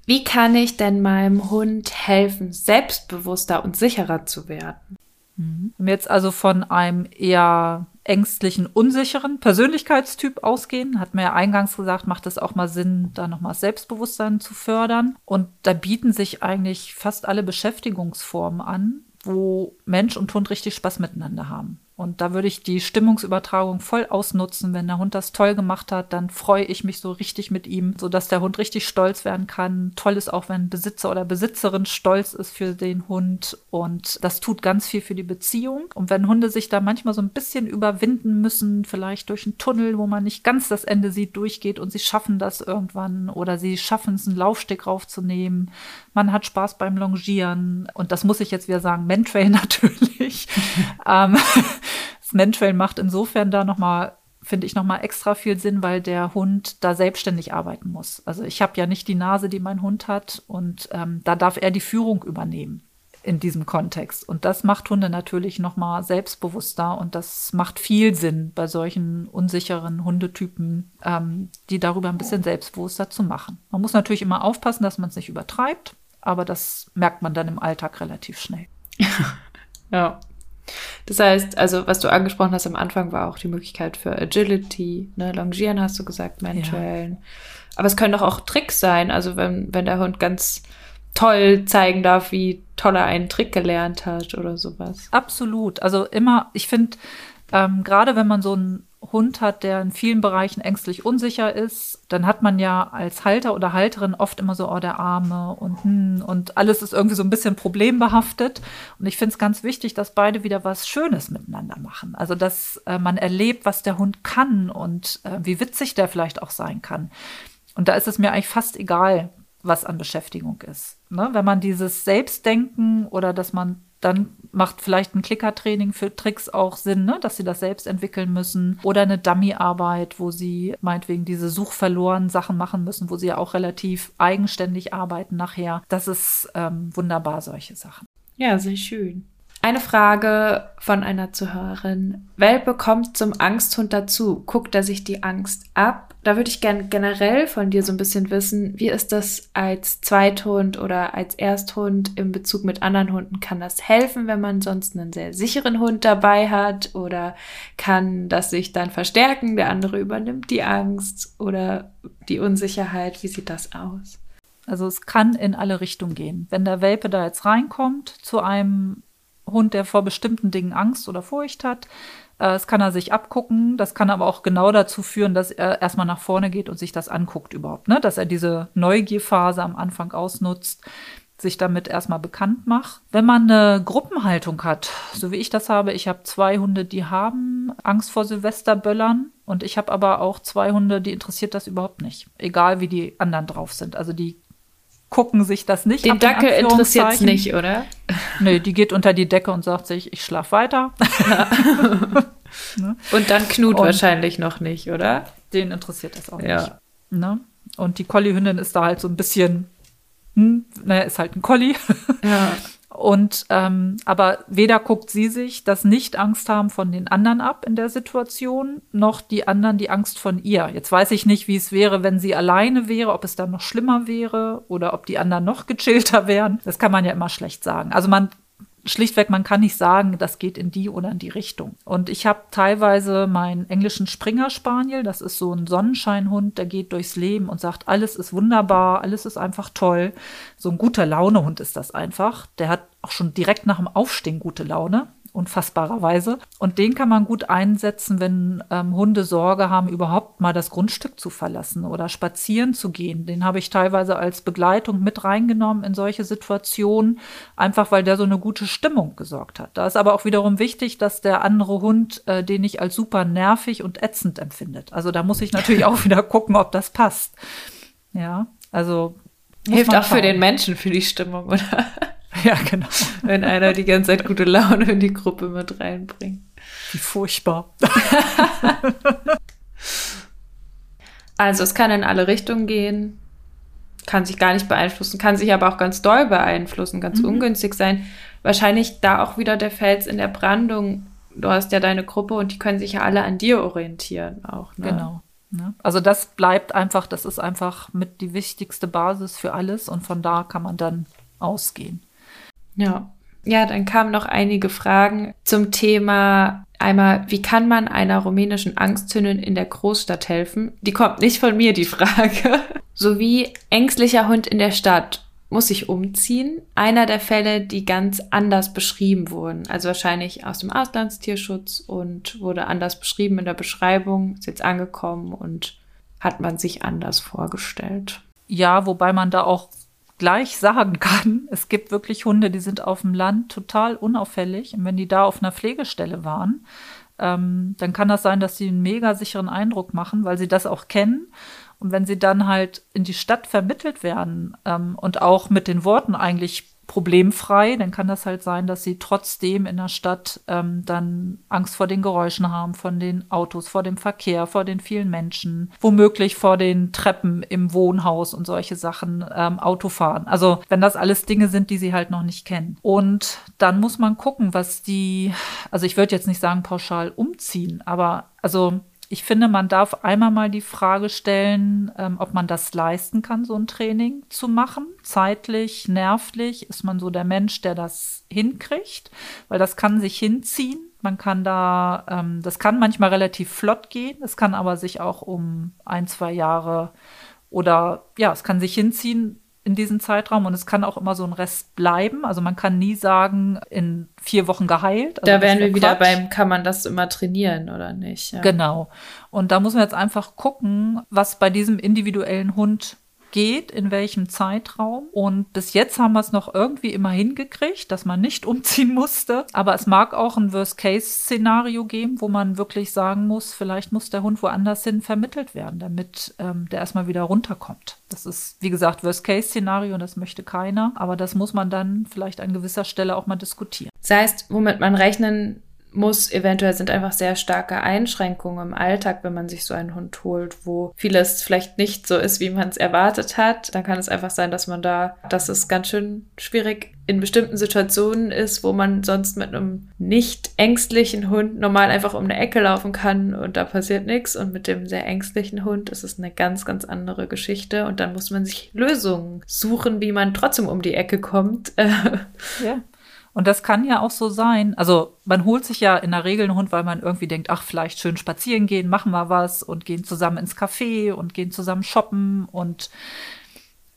Wie kann ich denn meinem Hund helfen, selbstbewusster und sicherer zu werden? Mhm. Wenn wir jetzt also von einem eher ängstlichen, unsicheren Persönlichkeitstyp ausgehen, hat mir ja eingangs gesagt, macht es auch mal Sinn, da nochmal Selbstbewusstsein zu fördern. Und da bieten sich eigentlich fast alle Beschäftigungsformen an, wo Mensch und Hund richtig Spaß miteinander haben. Und da würde ich die Stimmungsübertragung voll ausnutzen. Wenn der Hund das toll gemacht hat, dann freue ich mich so richtig mit ihm, sodass der Hund richtig stolz werden kann. Toll ist auch, wenn Besitzer oder Besitzerin stolz ist für den Hund. Und das tut ganz viel für die Beziehung. Und wenn Hunde sich da manchmal so ein bisschen überwinden müssen, vielleicht durch einen Tunnel, wo man nicht ganz das Ende sieht, durchgeht und sie schaffen das irgendwann oder sie schaffen es, einen Laufsteg raufzunehmen. Man hat Spaß beim Longieren. Und das muss ich jetzt wieder sagen, Mentrail natürlich. ähm, das Mentrail macht insofern da nochmal finde ich nochmal extra viel Sinn, weil der Hund da selbstständig arbeiten muss. Also ich habe ja nicht die Nase, die mein Hund hat und ähm, da darf er die Führung übernehmen in diesem Kontext. Und das macht Hunde natürlich nochmal selbstbewusster und das macht viel Sinn bei solchen unsicheren Hundetypen, ähm, die darüber ein bisschen selbstbewusster zu machen. Man muss natürlich immer aufpassen, dass man es nicht übertreibt, aber das merkt man dann im Alltag relativ schnell. ja, das heißt, also was du angesprochen hast am Anfang, war auch die Möglichkeit für Agility, ne? Longieren hast du gesagt, Mentrailen. Ja. Aber es können doch auch Tricks sein. Also wenn, wenn der Hund ganz toll zeigen darf, wie toll er einen Trick gelernt hat oder sowas. Absolut. Also immer, ich finde, ähm, gerade wenn man so einen Hund hat, der in vielen Bereichen ängstlich unsicher ist, dann hat man ja als Halter oder Halterin oft immer so, oh, der Arme und hm, und alles ist irgendwie so ein bisschen problembehaftet. Und ich finde es ganz wichtig, dass beide wieder was Schönes miteinander machen. Also, dass äh, man erlebt, was der Hund kann und äh, wie witzig der vielleicht auch sein kann. Und da ist es mir eigentlich fast egal, was an Beschäftigung ist. Ne? Wenn man dieses Selbstdenken oder dass man dann macht vielleicht ein Klickertraining für Tricks auch Sinn, ne? dass sie das selbst entwickeln müssen. Oder eine Dummy-Arbeit, wo sie meinetwegen diese suchverloren Sachen machen müssen, wo sie ja auch relativ eigenständig arbeiten nachher. Das ist ähm, wunderbar, solche Sachen. Ja, sehr schön. Eine Frage von einer Zuhörerin. Welpe kommt zum Angsthund dazu. Guckt er sich die Angst ab? Da würde ich gerne generell von dir so ein bisschen wissen, wie ist das als Zweithund oder als Ersthund im Bezug mit anderen Hunden? Kann das helfen, wenn man sonst einen sehr sicheren Hund dabei hat? Oder kann das sich dann verstärken? Der andere übernimmt die Angst oder die Unsicherheit. Wie sieht das aus? Also es kann in alle Richtungen gehen. Wenn der Welpe da jetzt reinkommt zu einem Hund, der vor bestimmten Dingen Angst oder Furcht hat. Äh, das kann er sich abgucken. Das kann aber auch genau dazu führen, dass er erstmal nach vorne geht und sich das anguckt überhaupt. Ne? Dass er diese Neugierphase am Anfang ausnutzt, sich damit erstmal bekannt macht. Wenn man eine Gruppenhaltung hat, so wie ich das habe, ich habe zwei Hunde, die haben Angst vor Silvesterböllern und ich habe aber auch zwei Hunde, die interessiert das überhaupt nicht. Egal wie die anderen drauf sind. Also die gucken sich das nicht Den ab. Den Dackel interessiert es nicht, oder? Nö, die geht unter die Decke und sagt sich, ich schlaf weiter. Ja. ne? Und dann Knut und wahrscheinlich noch nicht, oder? Den interessiert das auch ja. nicht. Ne? Und die Collie-Hündin ist da halt so ein bisschen, hm, naja, ist halt ein Collie. Ja. Und ähm, aber weder guckt sie sich das Nicht-Angst haben von den anderen ab in der Situation, noch die anderen die Angst von ihr. Jetzt weiß ich nicht, wie es wäre, wenn sie alleine wäre, ob es dann noch schlimmer wäre oder ob die anderen noch gechillter wären. Das kann man ja immer schlecht sagen. Also man schlichtweg, man kann nicht sagen, das geht in die oder in die Richtung. Und ich habe teilweise meinen englischen Springer Spaniel, das ist so ein Sonnenscheinhund, der geht durchs Leben und sagt, alles ist wunderbar, alles ist einfach toll. So ein guter Launehund ist das einfach. Der hat auch schon direkt nach dem Aufstehen gute Laune unfassbarerweise. Und den kann man gut einsetzen, wenn ähm, Hunde Sorge haben, überhaupt mal das Grundstück zu verlassen oder spazieren zu gehen. Den habe ich teilweise als Begleitung mit reingenommen in solche Situationen, einfach weil der so eine gute Stimmung gesorgt hat. Da ist aber auch wiederum wichtig, dass der andere Hund äh, den nicht als super nervig und ätzend empfindet. Also da muss ich natürlich auch wieder gucken, ob das passt. Ja, also Hilft auch für den Menschen, für die Stimmung, oder? Ja, genau. Wenn einer die ganze Zeit gute Laune in die Gruppe mit reinbringt. Wie furchtbar. also es kann in alle Richtungen gehen, kann sich gar nicht beeinflussen, kann sich aber auch ganz doll beeinflussen, ganz mhm. ungünstig sein. Wahrscheinlich da auch wieder der Fels in der Brandung. Du hast ja deine Gruppe und die können sich ja alle an dir orientieren auch. Ne? Genau. Ne? Also das bleibt einfach, das ist einfach mit die wichtigste Basis für alles und von da kann man dann ausgehen. Ja. Ja, dann kamen noch einige Fragen zum Thema einmal, wie kann man einer rumänischen Angsthündin in der Großstadt helfen? Die kommt nicht von mir, die Frage. Sowie ängstlicher Hund in der Stadt muss ich umziehen. Einer der Fälle, die ganz anders beschrieben wurden. Also wahrscheinlich aus dem Auslandstierschutz und wurde anders beschrieben in der Beschreibung, ist jetzt angekommen und hat man sich anders vorgestellt. Ja, wobei man da auch gleich sagen kann, es gibt wirklich Hunde, die sind auf dem Land total unauffällig. Und wenn die da auf einer Pflegestelle waren, ähm, dann kann das sein, dass sie einen mega sicheren Eindruck machen, weil sie das auch kennen und wenn sie dann halt in die Stadt vermittelt werden ähm, und auch mit den Worten eigentlich problemfrei, dann kann das halt sein, dass sie trotzdem in der Stadt ähm, dann Angst vor den Geräuschen haben, von den Autos, vor dem Verkehr, vor den vielen Menschen, womöglich vor den Treppen im Wohnhaus und solche Sachen, ähm, Autofahren. Also wenn das alles Dinge sind, die sie halt noch nicht kennen. Und dann muss man gucken, was die, also ich würde jetzt nicht sagen pauschal umziehen, aber also ich finde, man darf einmal mal die Frage stellen, ähm, ob man das leisten kann, so ein Training zu machen. Zeitlich, nervlich ist man so der Mensch, der das hinkriegt, weil das kann sich hinziehen. Man kann da, ähm, das kann manchmal relativ flott gehen. Es kann aber sich auch um ein, zwei Jahre oder ja, es kann sich hinziehen in diesem Zeitraum und es kann auch immer so ein Rest bleiben. Also man kann nie sagen, in vier Wochen geheilt. Also da wären wir wieder beim, kann man das immer trainieren oder nicht? Ja. Genau. Und da muss man jetzt einfach gucken, was bei diesem individuellen Hund geht, in welchem Zeitraum. Und bis jetzt haben wir es noch irgendwie immer hingekriegt, dass man nicht umziehen musste. Aber es mag auch ein Worst-Case-Szenario geben, wo man wirklich sagen muss, vielleicht muss der Hund woanders hin vermittelt werden, damit ähm, der erstmal wieder runterkommt. Das ist, wie gesagt, Worst-Case-Szenario und das möchte keiner. Aber das muss man dann vielleicht an gewisser Stelle auch mal diskutieren. Das heißt, womit man rechnen muss. Eventuell sind einfach sehr starke Einschränkungen im Alltag, wenn man sich so einen Hund holt, wo vieles vielleicht nicht so ist, wie man es erwartet hat. Dann kann es einfach sein, dass man da, dass es ganz schön schwierig in bestimmten Situationen ist, wo man sonst mit einem nicht ängstlichen Hund normal einfach um eine Ecke laufen kann und da passiert nichts. Und mit dem sehr ängstlichen Hund ist es eine ganz, ganz andere Geschichte. Und dann muss man sich Lösungen suchen, wie man trotzdem um die Ecke kommt. Ja. Und das kann ja auch so sein. Also man holt sich ja in der Regel einen Hund, weil man irgendwie denkt, ach, vielleicht schön spazieren gehen, machen wir was und gehen zusammen ins Café und gehen zusammen shoppen und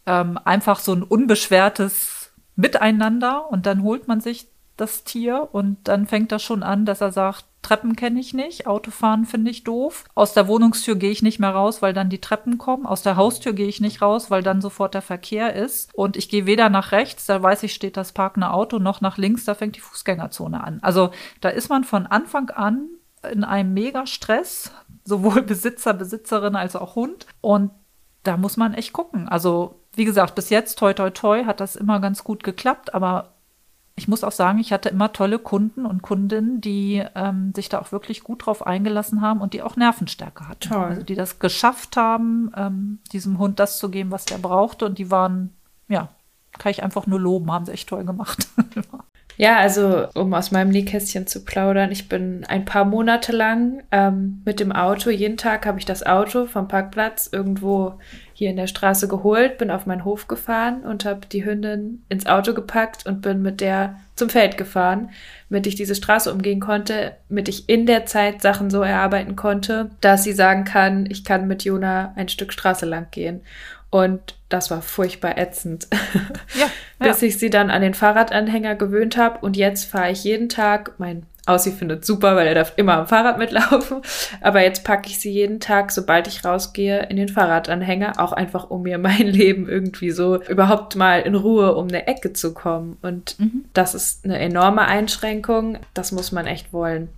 ähm, einfach so ein unbeschwertes Miteinander. Und dann holt man sich das Tier und dann fängt das schon an, dass er sagt, Treppen kenne ich nicht, Autofahren finde ich doof. Aus der Wohnungstür gehe ich nicht mehr raus, weil dann die Treppen kommen. Aus der Haustür gehe ich nicht raus, weil dann sofort der Verkehr ist. Und ich gehe weder nach rechts, da weiß ich, steht das parkende Auto, noch nach links, da fängt die Fußgängerzone an. Also da ist man von Anfang an in einem Mega-Stress, sowohl Besitzer, Besitzerin als auch Hund. Und da muss man echt gucken. Also wie gesagt, bis jetzt, toi, toi, toi, hat das immer ganz gut geklappt, aber ich muss auch sagen, ich hatte immer tolle Kunden und Kundinnen, die ähm, sich da auch wirklich gut drauf eingelassen haben und die auch Nervenstärke hatten. Toll. Also die das geschafft haben, ähm, diesem Hund das zu geben, was der brauchte. Und die waren, ja, kann ich einfach nur loben, haben sie echt toll gemacht. Ja, also um aus meinem Nähkästchen zu plaudern, ich bin ein paar Monate lang ähm, mit dem Auto, jeden Tag habe ich das Auto vom Parkplatz irgendwo hier in der Straße geholt, bin auf meinen Hof gefahren und habe die Hündin ins Auto gepackt und bin mit der zum Feld gefahren, damit ich diese Straße umgehen konnte, damit ich in der Zeit Sachen so erarbeiten konnte, dass sie sagen kann, ich kann mit Jona ein Stück Straße lang gehen. Und das war furchtbar ätzend. Ja, Bis ja. ich sie dann an den Fahrradanhänger gewöhnt habe. Und jetzt fahre ich jeden Tag, mein Aussie findet super, weil er darf immer am Fahrrad mitlaufen. Aber jetzt packe ich sie jeden Tag, sobald ich rausgehe, in den Fahrradanhänger. Auch einfach, um mir mein Leben irgendwie so überhaupt mal in Ruhe um eine Ecke zu kommen. Und Mhm. das ist eine enorme Einschränkung. Das muss man echt wollen.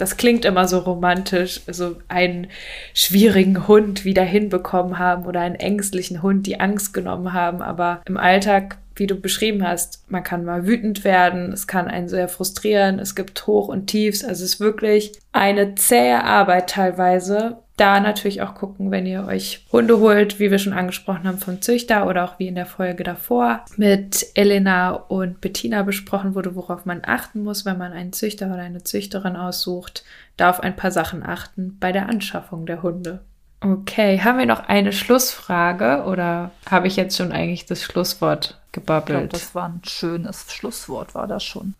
Das klingt immer so romantisch, so einen schwierigen Hund wieder hinbekommen haben oder einen ängstlichen Hund, die Angst genommen haben. Aber im Alltag, wie du beschrieben hast, man kann mal wütend werden, es kann einen sehr frustrieren, es gibt Hoch und Tiefs. Also es ist wirklich eine zähe Arbeit teilweise. Da natürlich auch gucken, wenn ihr euch Hunde holt, wie wir schon angesprochen haben, vom Züchter oder auch wie in der Folge davor mit Elena und Bettina besprochen wurde, worauf man achten muss, wenn man einen Züchter oder eine Züchterin aussucht. Da auf ein paar Sachen achten bei der Anschaffung der Hunde. Okay, haben wir noch eine Schlussfrage oder habe ich jetzt schon eigentlich das Schlusswort Ich glaube, gebabbelt? das war ein schönes Schlusswort, war das schon.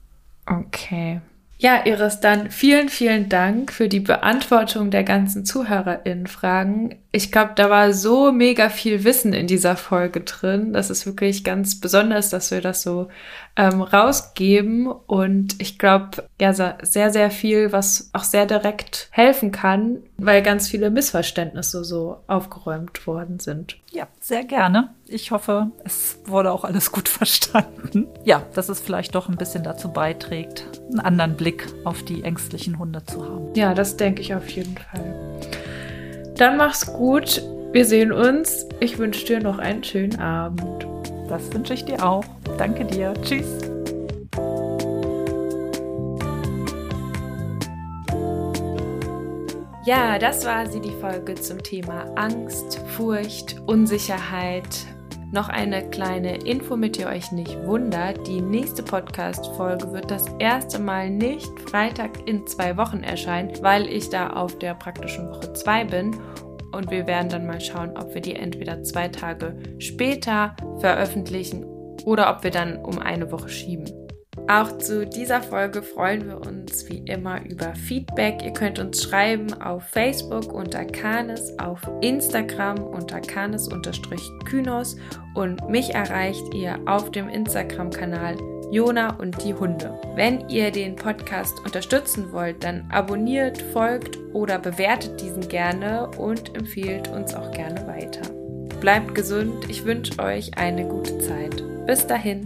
Okay. Ja, Iris, dann vielen, vielen Dank für die Beantwortung der ganzen ZuhörerInnen-Fragen. Ich glaube, da war so mega viel Wissen in dieser Folge drin. Das ist wirklich ganz besonders, dass wir das so ähm, rausgeben. Und ich glaube, ja, sehr, sehr viel, was auch sehr direkt helfen kann, weil ganz viele Missverständnisse so aufgeräumt worden sind. Ja, sehr gerne. Ich hoffe, es wurde auch alles gut verstanden. Ja, dass es vielleicht doch ein bisschen dazu beiträgt, einen anderen Blick auf die ängstlichen Hunde zu haben. Ja, das denke ich auf jeden Fall. Dann mach's gut. Wir sehen uns. Ich wünsche dir noch einen schönen Abend. Das wünsche ich dir auch. Danke dir. Tschüss. Ja, das war sie, die Folge zum Thema Angst, Furcht, Unsicherheit. Noch eine kleine Info, mit ihr euch nicht wundert. Die nächste Podcast-Folge wird das erste Mal nicht Freitag in zwei Wochen erscheinen, weil ich da auf der praktischen Woche 2 bin. Und wir werden dann mal schauen, ob wir die entweder zwei Tage später veröffentlichen oder ob wir dann um eine Woche schieben. Auch zu dieser Folge freuen wir uns wie immer über Feedback. Ihr könnt uns schreiben auf Facebook unter Kanes, auf Instagram unter Kanes-Kynos und mich erreicht ihr auf dem Instagram-Kanal Jona und die Hunde. Wenn ihr den Podcast unterstützen wollt, dann abonniert, folgt oder bewertet diesen gerne und empfiehlt uns auch gerne weiter. Bleibt gesund, ich wünsche euch eine gute Zeit. Bis dahin!